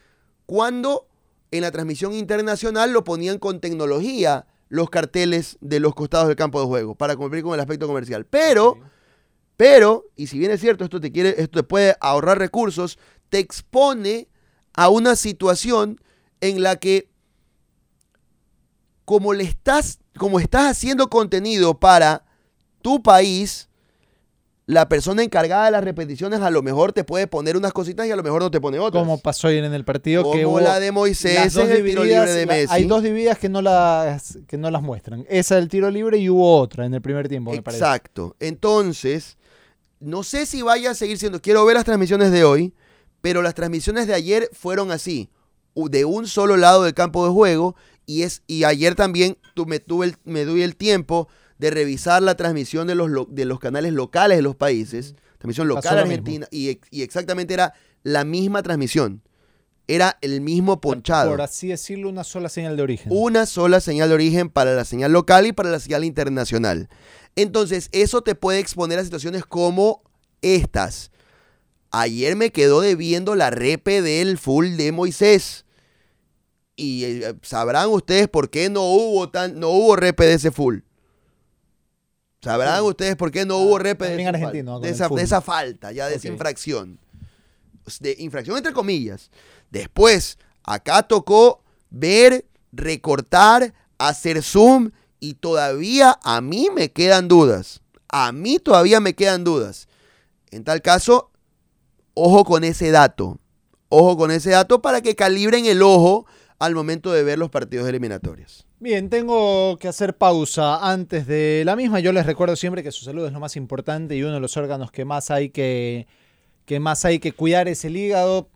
cuando en la transmisión internacional lo ponían con tecnología los carteles de los costados del campo de juego para cumplir con el aspecto comercial. Pero, pero, y si bien es cierto, esto te quiere, esto te puede ahorrar recursos, te expone a una situación en la que como le estás, como estás haciendo contenido para tu país, la persona encargada de las repeticiones a lo mejor te puede poner unas cositas y a lo mejor no te pone otras. Como pasó ayer en el partido que Como hubo la de Moisés en el tiro libre de la- Messi. Hay dos divididas que no las que no las muestran. Esa del tiro libre y hubo otra en el primer tiempo, me parece. Exacto. Entonces, no sé si vaya a seguir siendo. Quiero ver las transmisiones de hoy, pero las transmisiones de ayer fueron así, de un solo lado del campo de juego. Y, es, y ayer también tu- me, tuve el, me doy el tiempo de revisar la transmisión de los, lo- de los canales locales de los países. Transmisión local lo argentina. Y, y exactamente era la misma transmisión. Era el mismo ponchado Por así decirlo, una sola señal de origen. una sola señal de origen para la señal local y para la señal internacional. Entonces, eso te puede exponer a situaciones como estas. Ayer me quedó debiendo la repe del full de Moisés. Y eh, sabrán ustedes por qué no hubo tan, no hubo repe de ese full. Sabrán Sí. ustedes por qué no hubo repe de, esa fal- argentino, con de el esa, full. de esa falta, ya de esa infracción. De infracción entre comillas. Después, acá tocó ver, recortar, hacer zoom y todavía a mí me quedan dudas. A mí todavía me quedan dudas. En tal caso, ojo con ese dato. Ojo con ese dato para que calibren el ojo al momento de ver los partidos eliminatorios. Bien, tengo que hacer pausa antes de la misma. Yo les recuerdo siempre que su salud es lo más importante y uno de los órganos que más hay que, que más hay que cuidar es el hígado.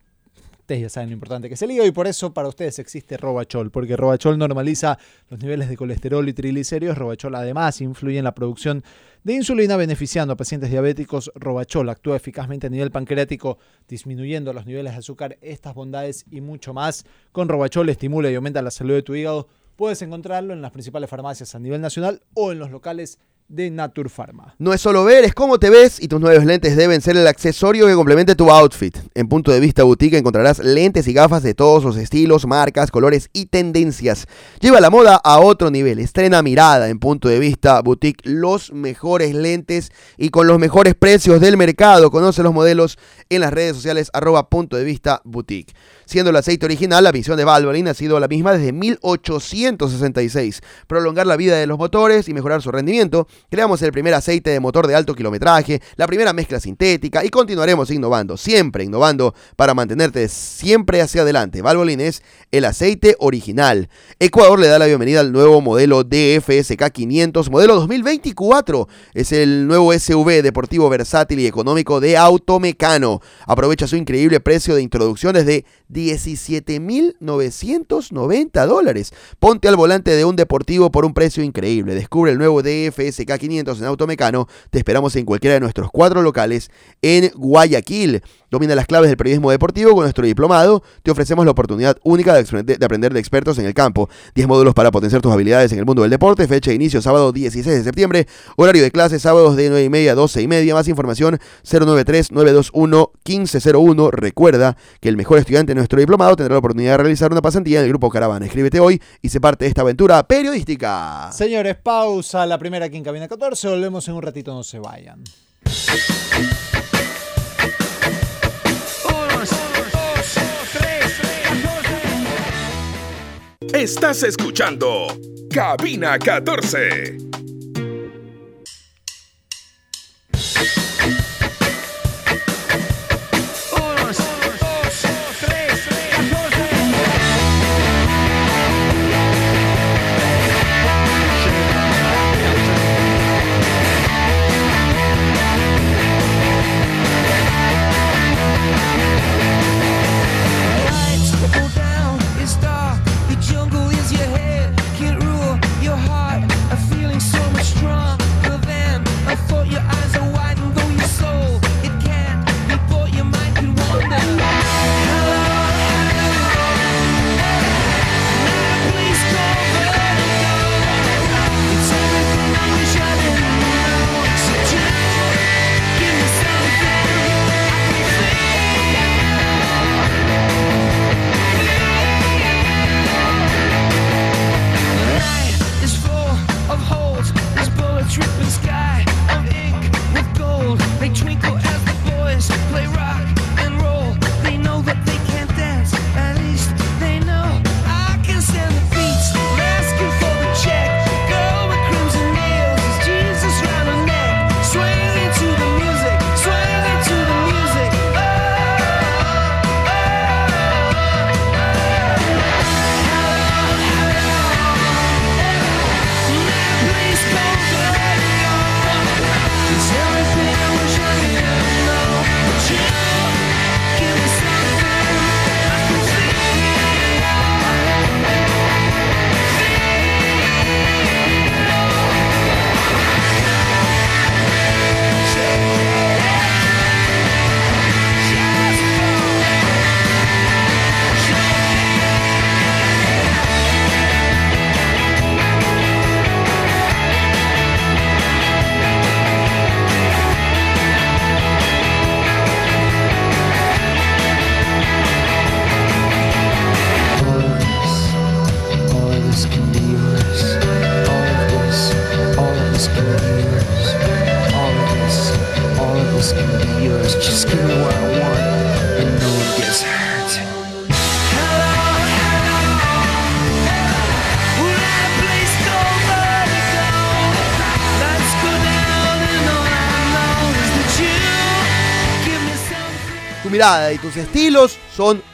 Ustedes ya saben lo importante que es el hígado y por eso para ustedes existe Robachol, porque Robachol normaliza los niveles de colesterol y triglicéridos. Robachol además influye en la producción de insulina beneficiando a pacientes diabéticos. Robachol actúa eficazmente a nivel pancreático, disminuyendo los niveles de azúcar, estas bondades y mucho más. Con Robachol estimula y aumenta la salud de tu hígado. Puedes encontrarlo en las principales farmacias a nivel nacional o en los locales de Naturpharma. No es solo ver, es cómo te ves y tus nuevos lentes deben ser el accesorio que complemente tu outfit. En Punto de Vista Boutique encontrarás lentes y gafas de todos los estilos, marcas, colores y tendencias. Lleva la moda a otro nivel. Estrena mirada en Punto de Vista Boutique los mejores lentes y con los mejores precios del mercado. Conoce los modelos en las redes sociales arroba Punto de Vista Boutique. Siendo el aceite original, la visión de Valvoline ha sido la misma desde 1866. Prolongar la vida de los motores y mejorar su rendimiento. Creamos el primer aceite de motor de alto kilometraje, la primera mezcla sintética y continuaremos innovando, siempre innovando para mantenerte siempre hacia adelante. Valvoline es el aceite original. Ecuador le da la bienvenida al nuevo modelo DFSK 500, modelo 2024. Es el nuevo SUV deportivo versátil y económico de Automecano. Aprovecha su increíble precio de introducción desde 17.990 dólares. Ponte al volante de un deportivo por un precio increíble. Descubre el nuevo DFSK 500 en Automecano. Te esperamos en cualquiera de nuestros cuatro locales en Guayaquil. Domina las claves del periodismo deportivo con nuestro diplomado. Te ofrecemos la oportunidad única de, aprender de expertos en el campo. 10 módulos para potenciar tus habilidades en el mundo del deporte. Fecha de inicio sábado 16 de septiembre. Horario de clase sábados de 9 y media a 12 y media. Más información 093-921-1501. Recuerda que el mejor estudiante de nuestro diplomado tendrá la oportunidad de realizar una pasantía en el grupo Caravana. Escríbete hoy y se parte de esta aventura periodística. Señores, pausa la primera aquí en Cabina 14. Volvemos en un ratito, no se vayan. Estás escuchando Cabina 14.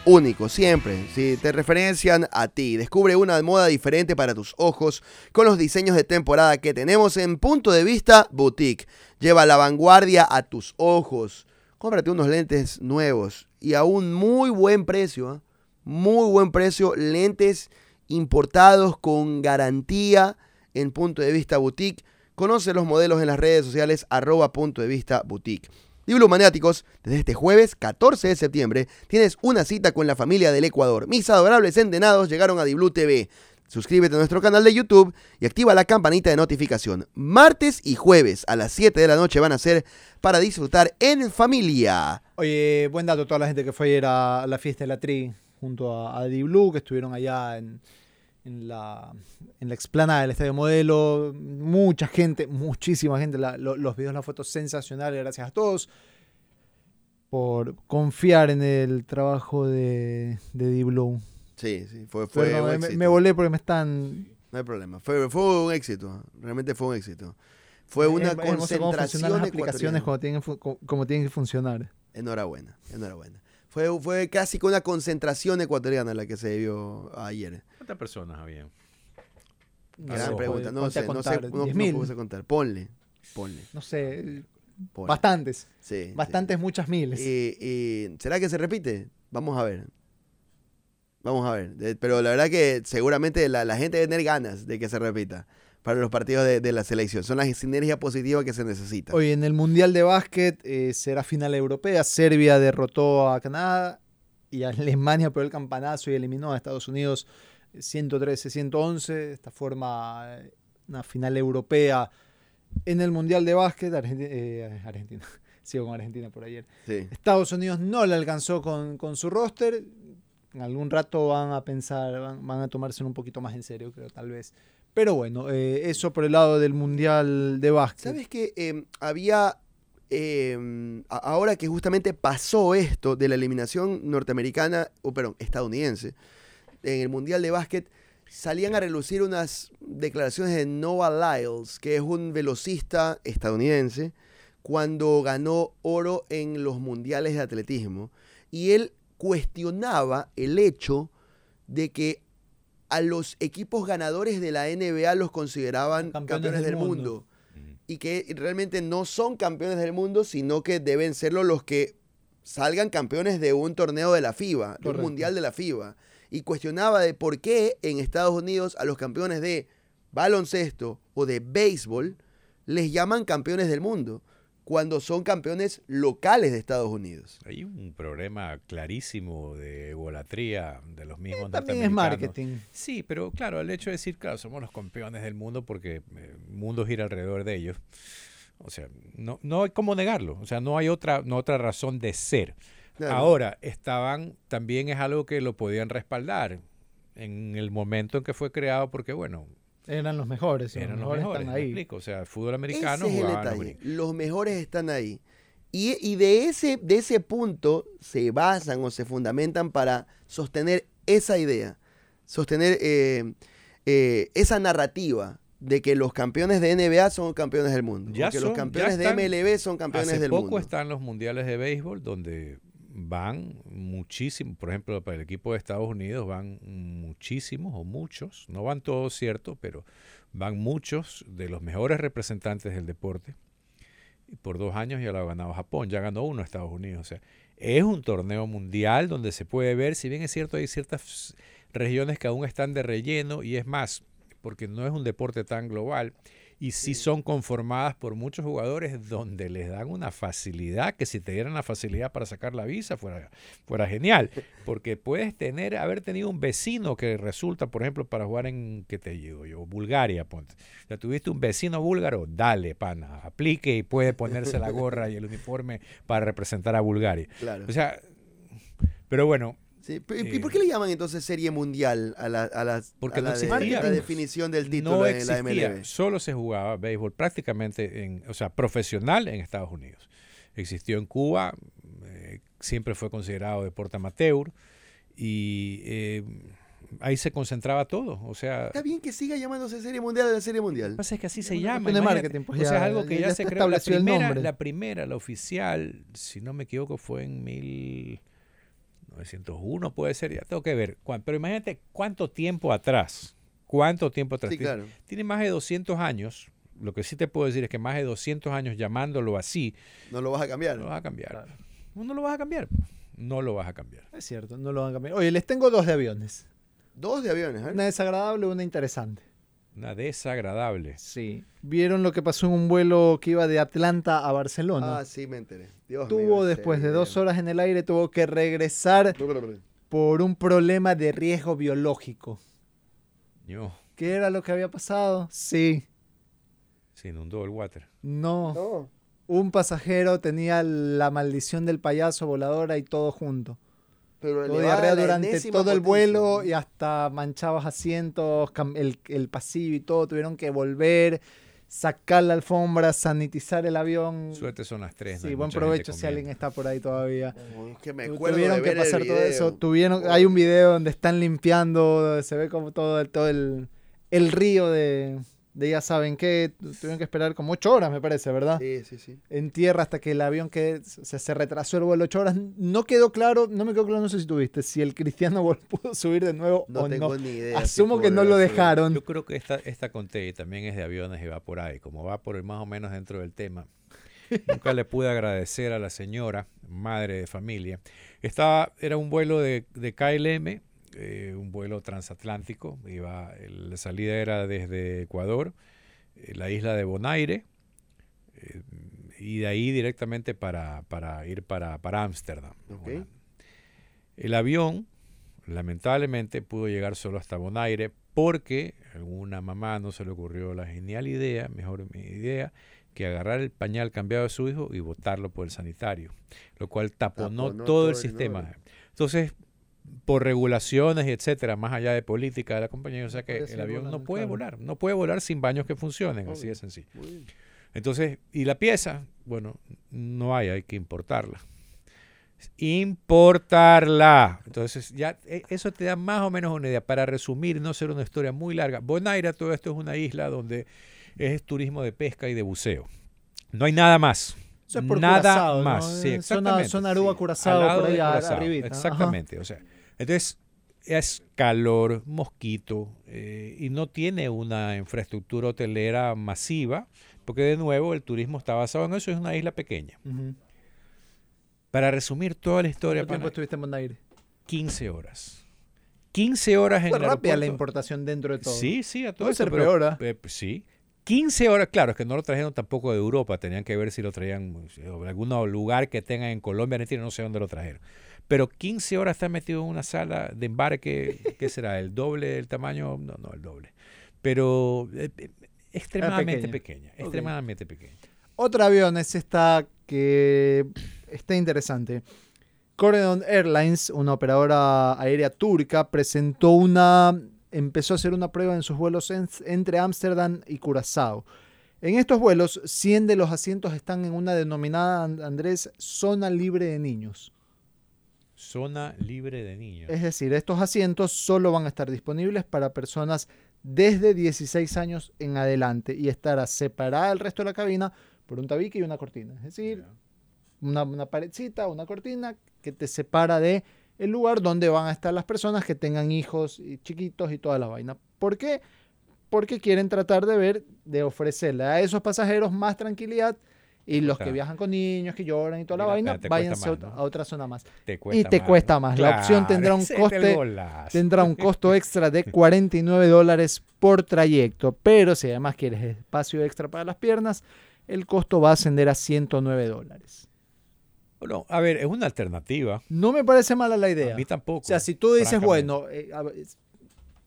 Son únicos, siempre. Si te referencian a ti, descubre una moda diferente para tus ojos con los diseños de temporada que tenemos en Punto de Vista Boutique. Lleva la vanguardia a tus ojos. Cómprate unos lentes nuevos y a un muy buen precio. ¿ah? Muy buen precio. Lentes importados con garantía en Punto de Vista Boutique. Conoce los modelos en las redes sociales arroba Punto de Vista Boutique. Diblu Maniáticos, desde este jueves 14 de septiembre tienes una cita con la familia del Ecuador. Mis adorables entenados llegaron a Diblu TV. Suscríbete a nuestro canal de YouTube y activa la campanita de notificación. Martes y jueves a las 7 de la noche van a ser para disfrutar en familia. Oye, buen dato toda la gente que fue ayer a la fiesta de la Tri junto a, a Di Blue, que estuvieron allá en, en la, en la explanada del Estadio Modelo. Mucha gente, muchísima gente. la- lo- los videos, las fotos sensacionales. Gracias a todos por confiar en el trabajo de, de Di Blue. Sí, sí, fue, fue un me, éxito. me volé porque me están... No hay problema. Fue, fue un éxito. Realmente fue un éxito. Fue una es- hermoso cómo funcionan concentración las aplicaciones como tienen, como tienen que funcionar. Enhorabuena, enhorabuena. Fue, fue casi que una concentración ecuatoriana la que se vio ayer. ¿Cuántas personas había? Gran Ojo, pregunta. No sé, no sé, no, no 10.000. puse a contar. Ponle, ponle, No sé, ponle. bastantes. Sí, sí. Bastantes, muchas miles. Y, y, ¿Será que se repite? Vamos a ver. Vamos a ver. De- Pero la verdad que seguramente la, la gente debe tener ganas de que se repita para los partidos de, de la selección. Son las sinergias positivas que se necesitan. Hoy en el Mundial de Básquet eh, será final europea. Serbia derrotó a Canadá y Alemania por el campanazo y eliminó a Estados Unidos 113-111. De esta forma, eh, una final europea en el Mundial de Básquet. Argenti- eh, Argentina. Sigo con Argentina por ayer. Sí. Estados Unidos no le alcanzó con, con su roster. En algún rato van a pensar, van, van a tomárselo un poquito más en serio, creo, tal vez. Pero bueno, eh, eso por el lado del Mundial de Básquet. ¿Sabes que eh, había, a- ahora que justamente pasó esto de la eliminación norteamericana, o perdón, estadounidense, en el Mundial de Básquet, salían a relucir unas declaraciones de Noah Lyles, que es un velocista estadounidense, cuando ganó oro en los mundiales de atletismo. Y él cuestionaba el hecho de que a los equipos ganadores de la NBA los consideraban campeones, del mundo. y que realmente no son campeones del mundo, sino que deben serlo los que salgan campeones de un torneo de la FIBA, de un mundial de la FIBA. Y cuestionaba de por qué en Estados Unidos a los campeones de baloncesto o de béisbol les llaman campeones del mundo, cuando son campeones locales de Estados Unidos. Hay un problema clarísimo de egolatría de los mismos También es marketing. Sí, pero claro, el hecho de decir, claro, somos los campeones del mundo porque eh, el mundo gira alrededor de ellos. O sea, no, no hay cómo negarlo. O sea, no hay otra, no otra razón de ser. Claro. Ahora, estaban, también es algo que lo podían respaldar en el momento en que fue creado, porque bueno, Eran los mejores. eran los mejores mejores. están ¿me ahí. explico? O sea, el fútbol americano Ese es el detalle. Los mejores están ahí. Y, y de, ese, de ese punto se basan o se fundamentan para sostener esa idea, sostener eh, eh, esa narrativa de que los campeones de NBA son campeones del mundo. Ya que los son- campeones ya están- de MLB son campeones Hace del poco mundo. están los mundiales de béisbol donde van muchísimos, por ejemplo, para el equipo de Estados Unidos van muchísimos o muchos, no van todos, cierto, pero van muchos de los mejores representantes del deporte. Y por dos años ya lo ha ganado Japón, ya ganó uno Estados Unidos. O sea, es un torneo mundial donde se puede ver, si bien es cierto, hay ciertas regiones que aún están de relleno y es más, porque no es un deporte tan global y sí son conformadas por muchos jugadores donde les dan una facilidad que si te dieran la facilidad para sacar la visa fuera, fuera genial, porque puedes tener, haber tenido un vecino que resulta, por ejemplo, para jugar en, ¿qué te digo yo? Bulgaria, ponte. O sea, tuviste un vecino búlgaro, dale, pana, aplique y puede ponerse la gorra y el uniforme para representar a Bulgaria. Claro. O sea, pero bueno, Sí, ¿Y por qué le llaman entonces serie mundial a la, a las- Porque a la no existía. la definición del título no en la existía, MLB? solo se jugaba béisbol prácticamente, en, o sea, profesional en Estados Unidos. Existió en Cuba, eh, siempre fue considerado deporte amateur y eh, ahí se concentraba todo. O sea, Está bien que siga llamándose serie mundial a la serie lo mundial. que pasa es que así se llama. marketing, pues o sea, es algo que ya se creó. La primera, nombre. la primera, la oficial, si no me equivoco, fue en 1901, puede ser, ya tengo que ver. Pero imagínate cuánto tiempo atrás, cuánto tiempo atrás. Sí, Tiene- claro. Tiene más de 200 años. Lo que sí te puedo decir es que más de 200 años llamándolo así, No lo vas a cambiar. no lo vas a cambiar. Claro. No lo vas a cambiar. No lo vas a cambiar. Es cierto, no lo van a cambiar. Oye, les tengo dos de aviones. Dos de aviones, ¿eh? Una desagradable y una interesante. Una desagradable. Sí. ¿Vieron lo que pasó en un vuelo que iba de Atlanta a Barcelona? Ah, sí, me enteré. Dios tuvo mío, después de dos horas en el aire, tuvo que regresar por un problema de riesgo biológico. Yo, ¿Qué era lo que había pasado? Sí, se inundó el water. no. No. Un pasajero tenía la maldición del payaso voladora y todo junto. Pero diarrea durante todo el vuelo y hasta manchabas asientos, el, el pasillo y todo. Tuvieron que volver, sacar la alfombra, sanitizar el avión. Suerte son las tres. no Sí, buen provecho si alguien está por ahí todavía. Oh, es que me Tu- acuerdo tuvieron de que ver el pasar todo video. eso. Tuvieron, hay un video donde están limpiando, se ve como todo el, todo el, el río de, de ya saben qué. Tuvieron que esperar como ocho horas, me parece, ¿verdad? Sí, sí, sí. En tierra hasta que el avión que se, se retrasó el vuelo ocho horas. No quedó claro, no me quedó claro, no sé si tuviste, si el Cristiano pudo subir de nuevo No o tengo no. ni idea. Asumo que no lo dejaron. Yo creo que esta, esta conté también es de aviones y va por ahí. Como va por el más o menos dentro del tema. Nunca le pude agradecer a la señora, madre de familia. Estaba, era un vuelo de, de KLM, eh, un vuelo transatlántico. Iba, la salida era desde Ecuador, eh, la isla de Bonaire, eh, y de ahí directamente para, para ir para para Ámsterdam. Holanda. El avión, lamentablemente, pudo llegar solo hasta Bonaire porque a alguna mamá no se le ocurrió la genial idea, mejor mi idea, que agarrar el pañal cambiado de su hijo y botarlo por el sanitario, lo cual taponó, Taponó todo, todo el el sistema. Entonces, por regulaciones y etcétera, más allá de política de la compañía, o sea que el avión no puede claro. volar, no puede volar sin baños que funcionen, así de sencillo. Entonces, y la pieza, bueno, no hay, hay que importarla. Importarla. Entonces, ya e- eso te da más o menos una idea. Para resumir, no ser una historia muy larga. Bonaire, todo esto es una isla donde es turismo de pesca y de buceo. No hay nada más. Eso es por nada Curazao, ¿no? más. Sí, Eh, exactamente. zona Aruba, Al Curazao, por ahí Curazao, arribita. Ajá. Exactamente. O sea, entonces es calor, mosquito eh, y no tiene una infraestructura hotelera masiva, porque de nuevo el turismo está basado en eso, es una isla pequeña. Ujú. Para resumir toda la historia, ¿Cuánto tiempo estuviste en Bonaire? 15 horas. 15 horas en Fue el rápida la aeropuerto. importación dentro de todo. Sí, sí, a todo Puede eso, ser pero, peor, ¿ah? eh, pues, sí. 15 horas, claro, es que no lo trajeron tampoco de Europa, tenían que ver si lo traían o de algún lugar que tengan en Colombia, Argentina, no sé dónde lo trajeron. Pero 15 horas está metido en una sala de embarque, ¿qué será? ¿El doble del tamaño? No, no, el doble. Pero eh, eh, extremadamente pequeña. pequeña, extremadamente pequeña. Otro avión es esta que está interesante. Corendon Airlines, una operadora aérea turca, presentó una, empezó a hacer una prueba en sus vuelos en- entre Ámsterdam y Curazao. En estos vuelos, 100 de los asientos están en una denominada, And- Andrés, zona libre de niños. Zona libre de niños. Es decir, estos asientos solo van a estar disponibles para personas desde 16 años en adelante y estará separada del resto de la cabina por un tabique y una cortina. Es decir, una, una paredcita, una cortina que te separa de el lugar donde van a estar las personas que tengan hijos y chiquitos y toda la vaina. ¿Por qué? Porque quieren tratar de ver, de ofrecerle a esos pasajeros más tranquilidad y los que Claro. viajan con niños que lloran y toda la vaina, váyanse a más, otra- ¿no? a otra zona más. Te y te cuesta más. La opción tendrá un coste-. Tendrá un costo extra de 49 dólares por trayecto, pero si además quieres espacio extra para las piernas, el costo va a ascender a 109 dólares. Bueno, a ver, es una alternativa. No me parece mala la idea. A mí tampoco. O sea, si tú dices, bueno, eh, a, ve-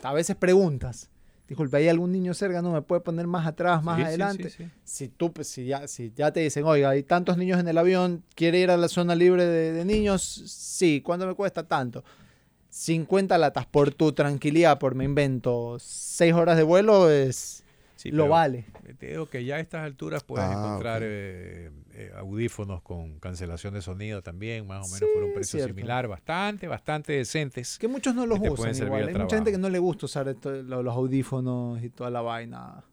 a veces preguntas, disculpe, ¿hay algún niño cerca? No, me puede poner más atrás, más Sí, adelante. sí, sí. Si tú, pues, si ya, si ya te dicen, oiga, hay tantos niños en el avión, ¿quiere ir a la zona libre de, de niños? Sí, ¿cuánto me cuesta tanto? 50 latas por tu tranquilidad, por me invento, 6 horas de vuelo, es Sí, lo vale. Te digo que ya a estas alturas puedes Ah, encontrar eh, eh, audífonos con cancelación de sonido también, más o menos Sí, por un precio cierto. similar, bastante, bastante decentes. Que muchos no los usan igual. al Hay mucha gente que no le gusta usar esto- lo- los audífonos y toda la vaina.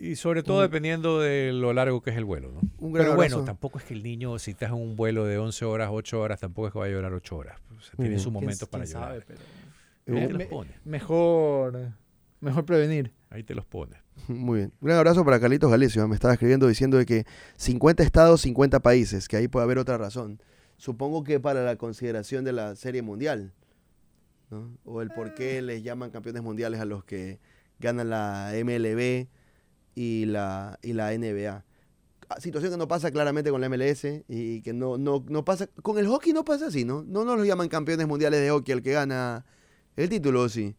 Y sobre todo dependiendo de lo largo que es el vuelo, ¿no? Un gran Pero bueno, abrazo. tampoco es que el niño, si estás en un vuelo de 11 horas, 8 horas, tampoco es que va a llorar 8 horas. O sea, tiene Ujú. su ¿Quién- momento para quién llorar. sabe? Pero- Ahí Uh. te los Me- pones. Mejor, mejor prevenir. Ahí te los pones. Muy bien. Un gran abrazo para Carlitos Galicio. Me estaba escribiendo diciendo de que 50 estados, 50 países, que ahí puede haber otra razón. Supongo que para la consideración de la Serie Mundial. ¿no? O el por qué les llaman campeones mundiales a los que ganan la MLB y la, y la NBA. Ah, Situación que no pasa claramente con la MLS y que no, no, no pasa. Con el hockey no pasa así, ¿no? No nos lo llaman campeones mundiales de hockey al que gana el título, ¿o sí.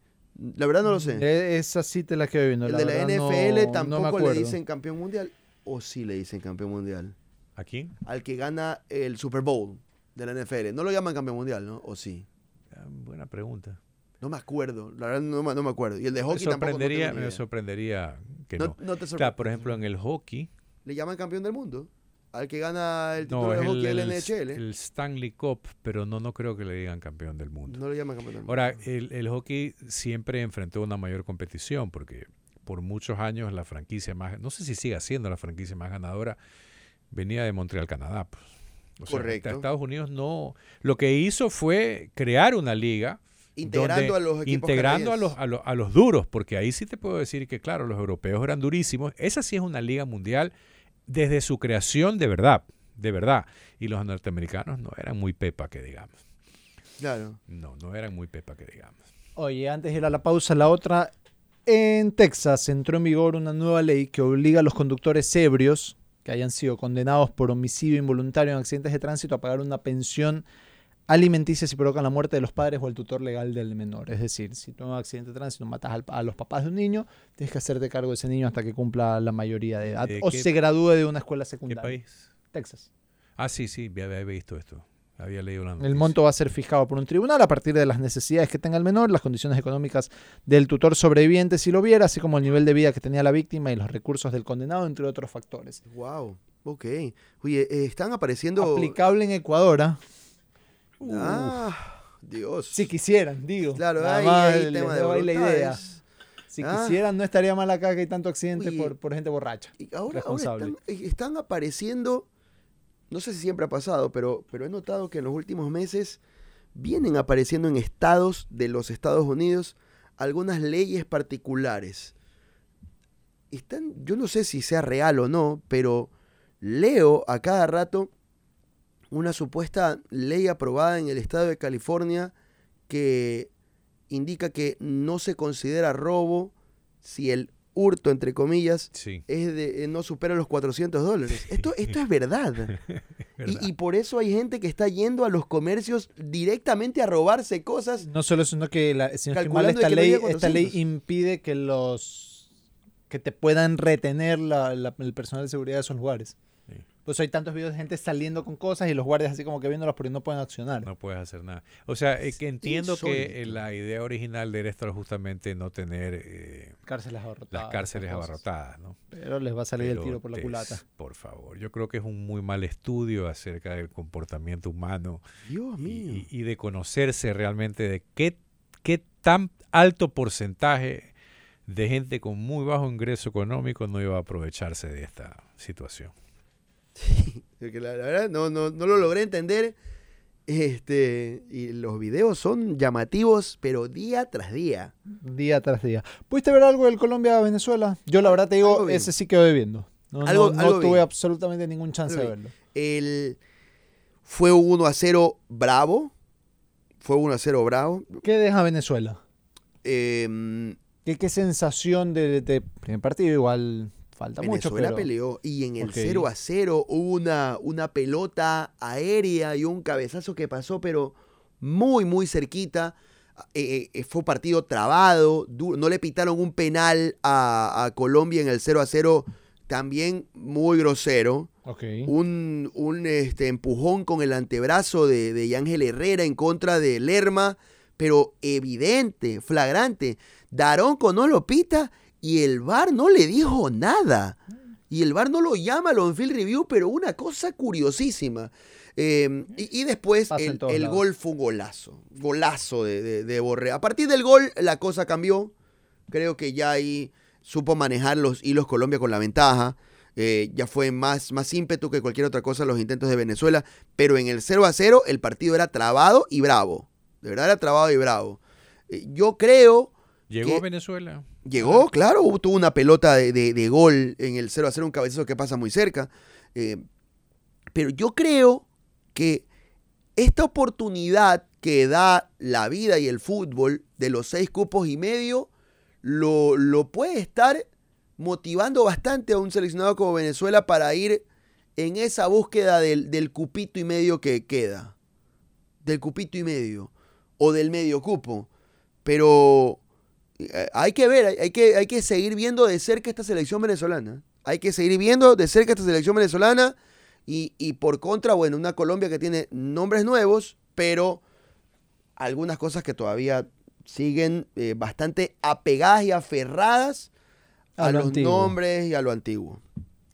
La verdad no lo sé. Eh, Esa sí te la quedo viendo. El la de la no- NFL no me tampoco le dicen campeón mundial. ¿O sí le dicen campeón mundial? ¿A quién? Al que gana el Super Bowl de la NFL. No lo llaman campeón mundial, ¿no? ¿O sí? Ah, Buena pregunta. No me acuerdo. La verdad no, me- no me acuerdo. Y el de Me hockey tampoco. no sorprendería, tengo ni me sorprendería que No- no. no te sorpre- Claro, por ejemplo, en el hockey, ¿Le llaman campeón del mundo? Al que gana el título no, de hockey el, del el- NHL. el Stanley Cup, pero no, no creo que le digan campeón del mundo. No le llaman campeón del mundo. Ahora, el, el hockey siempre enfrentó una mayor competición porque por muchos años la franquicia más, no sé si sigue siendo la franquicia más ganadora, venía de Montreal, Canadá. pues. O sea, Correcto. Estados Unidos no, lo que hizo fue crear una liga integrando donde- a los equipos integrando a los, a, los, a los duros, porque ahí sí te puedo decir que, claro, los europeos eran durísimos. Esa sí es una liga mundial desde su creación de verdad, de verdad. Y los norteamericanos no eran muy pepa, que digamos. Claro. No, no eran muy pepa, que digamos. Oye, antes de ir a la pausa, la otra. En Texas entró en vigor una nueva ley que obliga a los conductores ebrios que hayan sido condenados por homicidio involuntario en accidentes de tránsito a pagar una pensión alimenticia si provocan la muerte de los padres o el tutor legal del menor. Es decir, si tú en un accidente de tránsito matas al- a los papás de un niño, tienes que hacerte cargo de ese niño hasta que cumpla la mayoría de edad Eh, o ¿qué- se gradúe de una escuela ¿Qué secundaria. país? Texas. Ah, sí, sí, había, visto esto. Había leído la El monto va a ser fijado por un tribunal a partir de las necesidades que tenga el menor, las condiciones económicas del tutor sobreviviente si lo viera, así como el nivel de vida que tenía la víctima y los recursos del condenado, entre otros factores. Wow. Ok. Oye, eh, están apareciendo. Aplicable en Ecuador, ¿ah? Ah, Dios. si quisieran, digo. Claro, Nada hay, más hay les tema de la idea. Si Ah. quisieran, no estaría mal acá que hay tanto accidente Oye. por, por gente borracha. Y ahora, ahora responsable. están, eh, están apareciendo, no sé si siempre ha pasado, pero, pero he notado que en los últimos meses vienen apareciendo en estados de los Estados Unidos algunas leyes particulares. Están, yo no sé si sea real o no, pero leo a cada rato una supuesta ley aprobada en el estado de California que indica que no se considera robo si el hurto, entre comillas, Sí, es de, eh, no supera los 400 dólares. Esto, esto es verdad. verdad. Y, y por eso hay gente que está yendo a los comercios directamente a robarse cosas. No solo eso, sino que, la, mal, esta, que no ley, esta ley 400. impide que los que te puedan retener la- la- el personal de seguridad de esos lugares. Pues hay tantos videos de gente saliendo con cosas y los guardias así como que viéndolas porque no pueden accionar. No puedes hacer nada. O sea, es que entiendo que eh, insólito. la idea original de esto era justamente no tener eh, Cárceles abarrotadas. las cárceles abarrotadas, ¿no? Pero les va a salir el Pero tiro por la culata. Por favor, yo creo que es un muy mal estudio acerca del comportamiento humano Dios y, mío. y- y de conocerse realmente de qué, qué tan alto porcentaje de gente con muy bajo ingreso económico no iba a aprovecharse de esta situación. Porque la, la verdad no, no, no lo logré entender. Este, y los videos son llamativos, pero día tras día. Día tras día. ¿Pudiste ver algo del Colombia-Venezuela? Yo la verdad te digo, ese sí quedó debiendo. No, no- Algo- no tuve absolutamente ningún chance de Algo verlo. El, fue un 1 a 0 bravo. Fue 1 a 0 bravo. ¿Qué deja Venezuela? Em, ¿Qué, qué sensación de, de primer partido? Igual falta mucho, Venezuela pero... peleó y en el Ok. 0 a 0 hubo una, una pelota aérea y un cabezazo que pasó, pero muy, muy cerquita. Eh, eh, fue un partido trabado, du- no le pitaron un penal a, a Colombia en el 0 a 0, también muy grosero. Un, un, este, empujón con el antebrazo de, de Ángel Herrera en contra de Lerma, pero evidente, flagrante. Daronco no lo pita y el VAR no le dijo nada. Y el VAR no lo llama al on-field review, pero una cosa curiosísima. Eh, y, y después el, gol fue un golazo. Golazo de, de, de Borré. A partir del gol la cosa cambió. Creo que ya ahí supo manejar los hilos Colombia con la ventaja. Eh, ya fue más, más ímpetu que cualquier otra cosa los intentos de Venezuela. Pero en el 0 a 0 el partido era trabado y bravo. De verdad era trabado y bravo. Eh, yo creo Llegó ¿Qué? a Venezuela. Llegó, claro, tuvo una pelota de, de- gol en el 0 a 0, un cabezazo que pasa muy cerca. Eh, pero yo creo que esta oportunidad que da la vida y el fútbol de los seis cupos y medio lo, lo puede estar motivando bastante a un seleccionado como Venezuela para ir en esa búsqueda del, del cupito y medio que queda. Del cupito y medio. O del medio cupo. Pero hay que ver, hay, que, hay que seguir viendo de cerca esta selección venezolana. Hay que seguir viendo de cerca esta selección venezolana. Y, y por contra, bueno, una Colombia que tiene nombres nuevos, pero algunas cosas que todavía siguen eh, bastante apegadas y aferradas a, A lo los antiguo. nombres y a lo antiguo.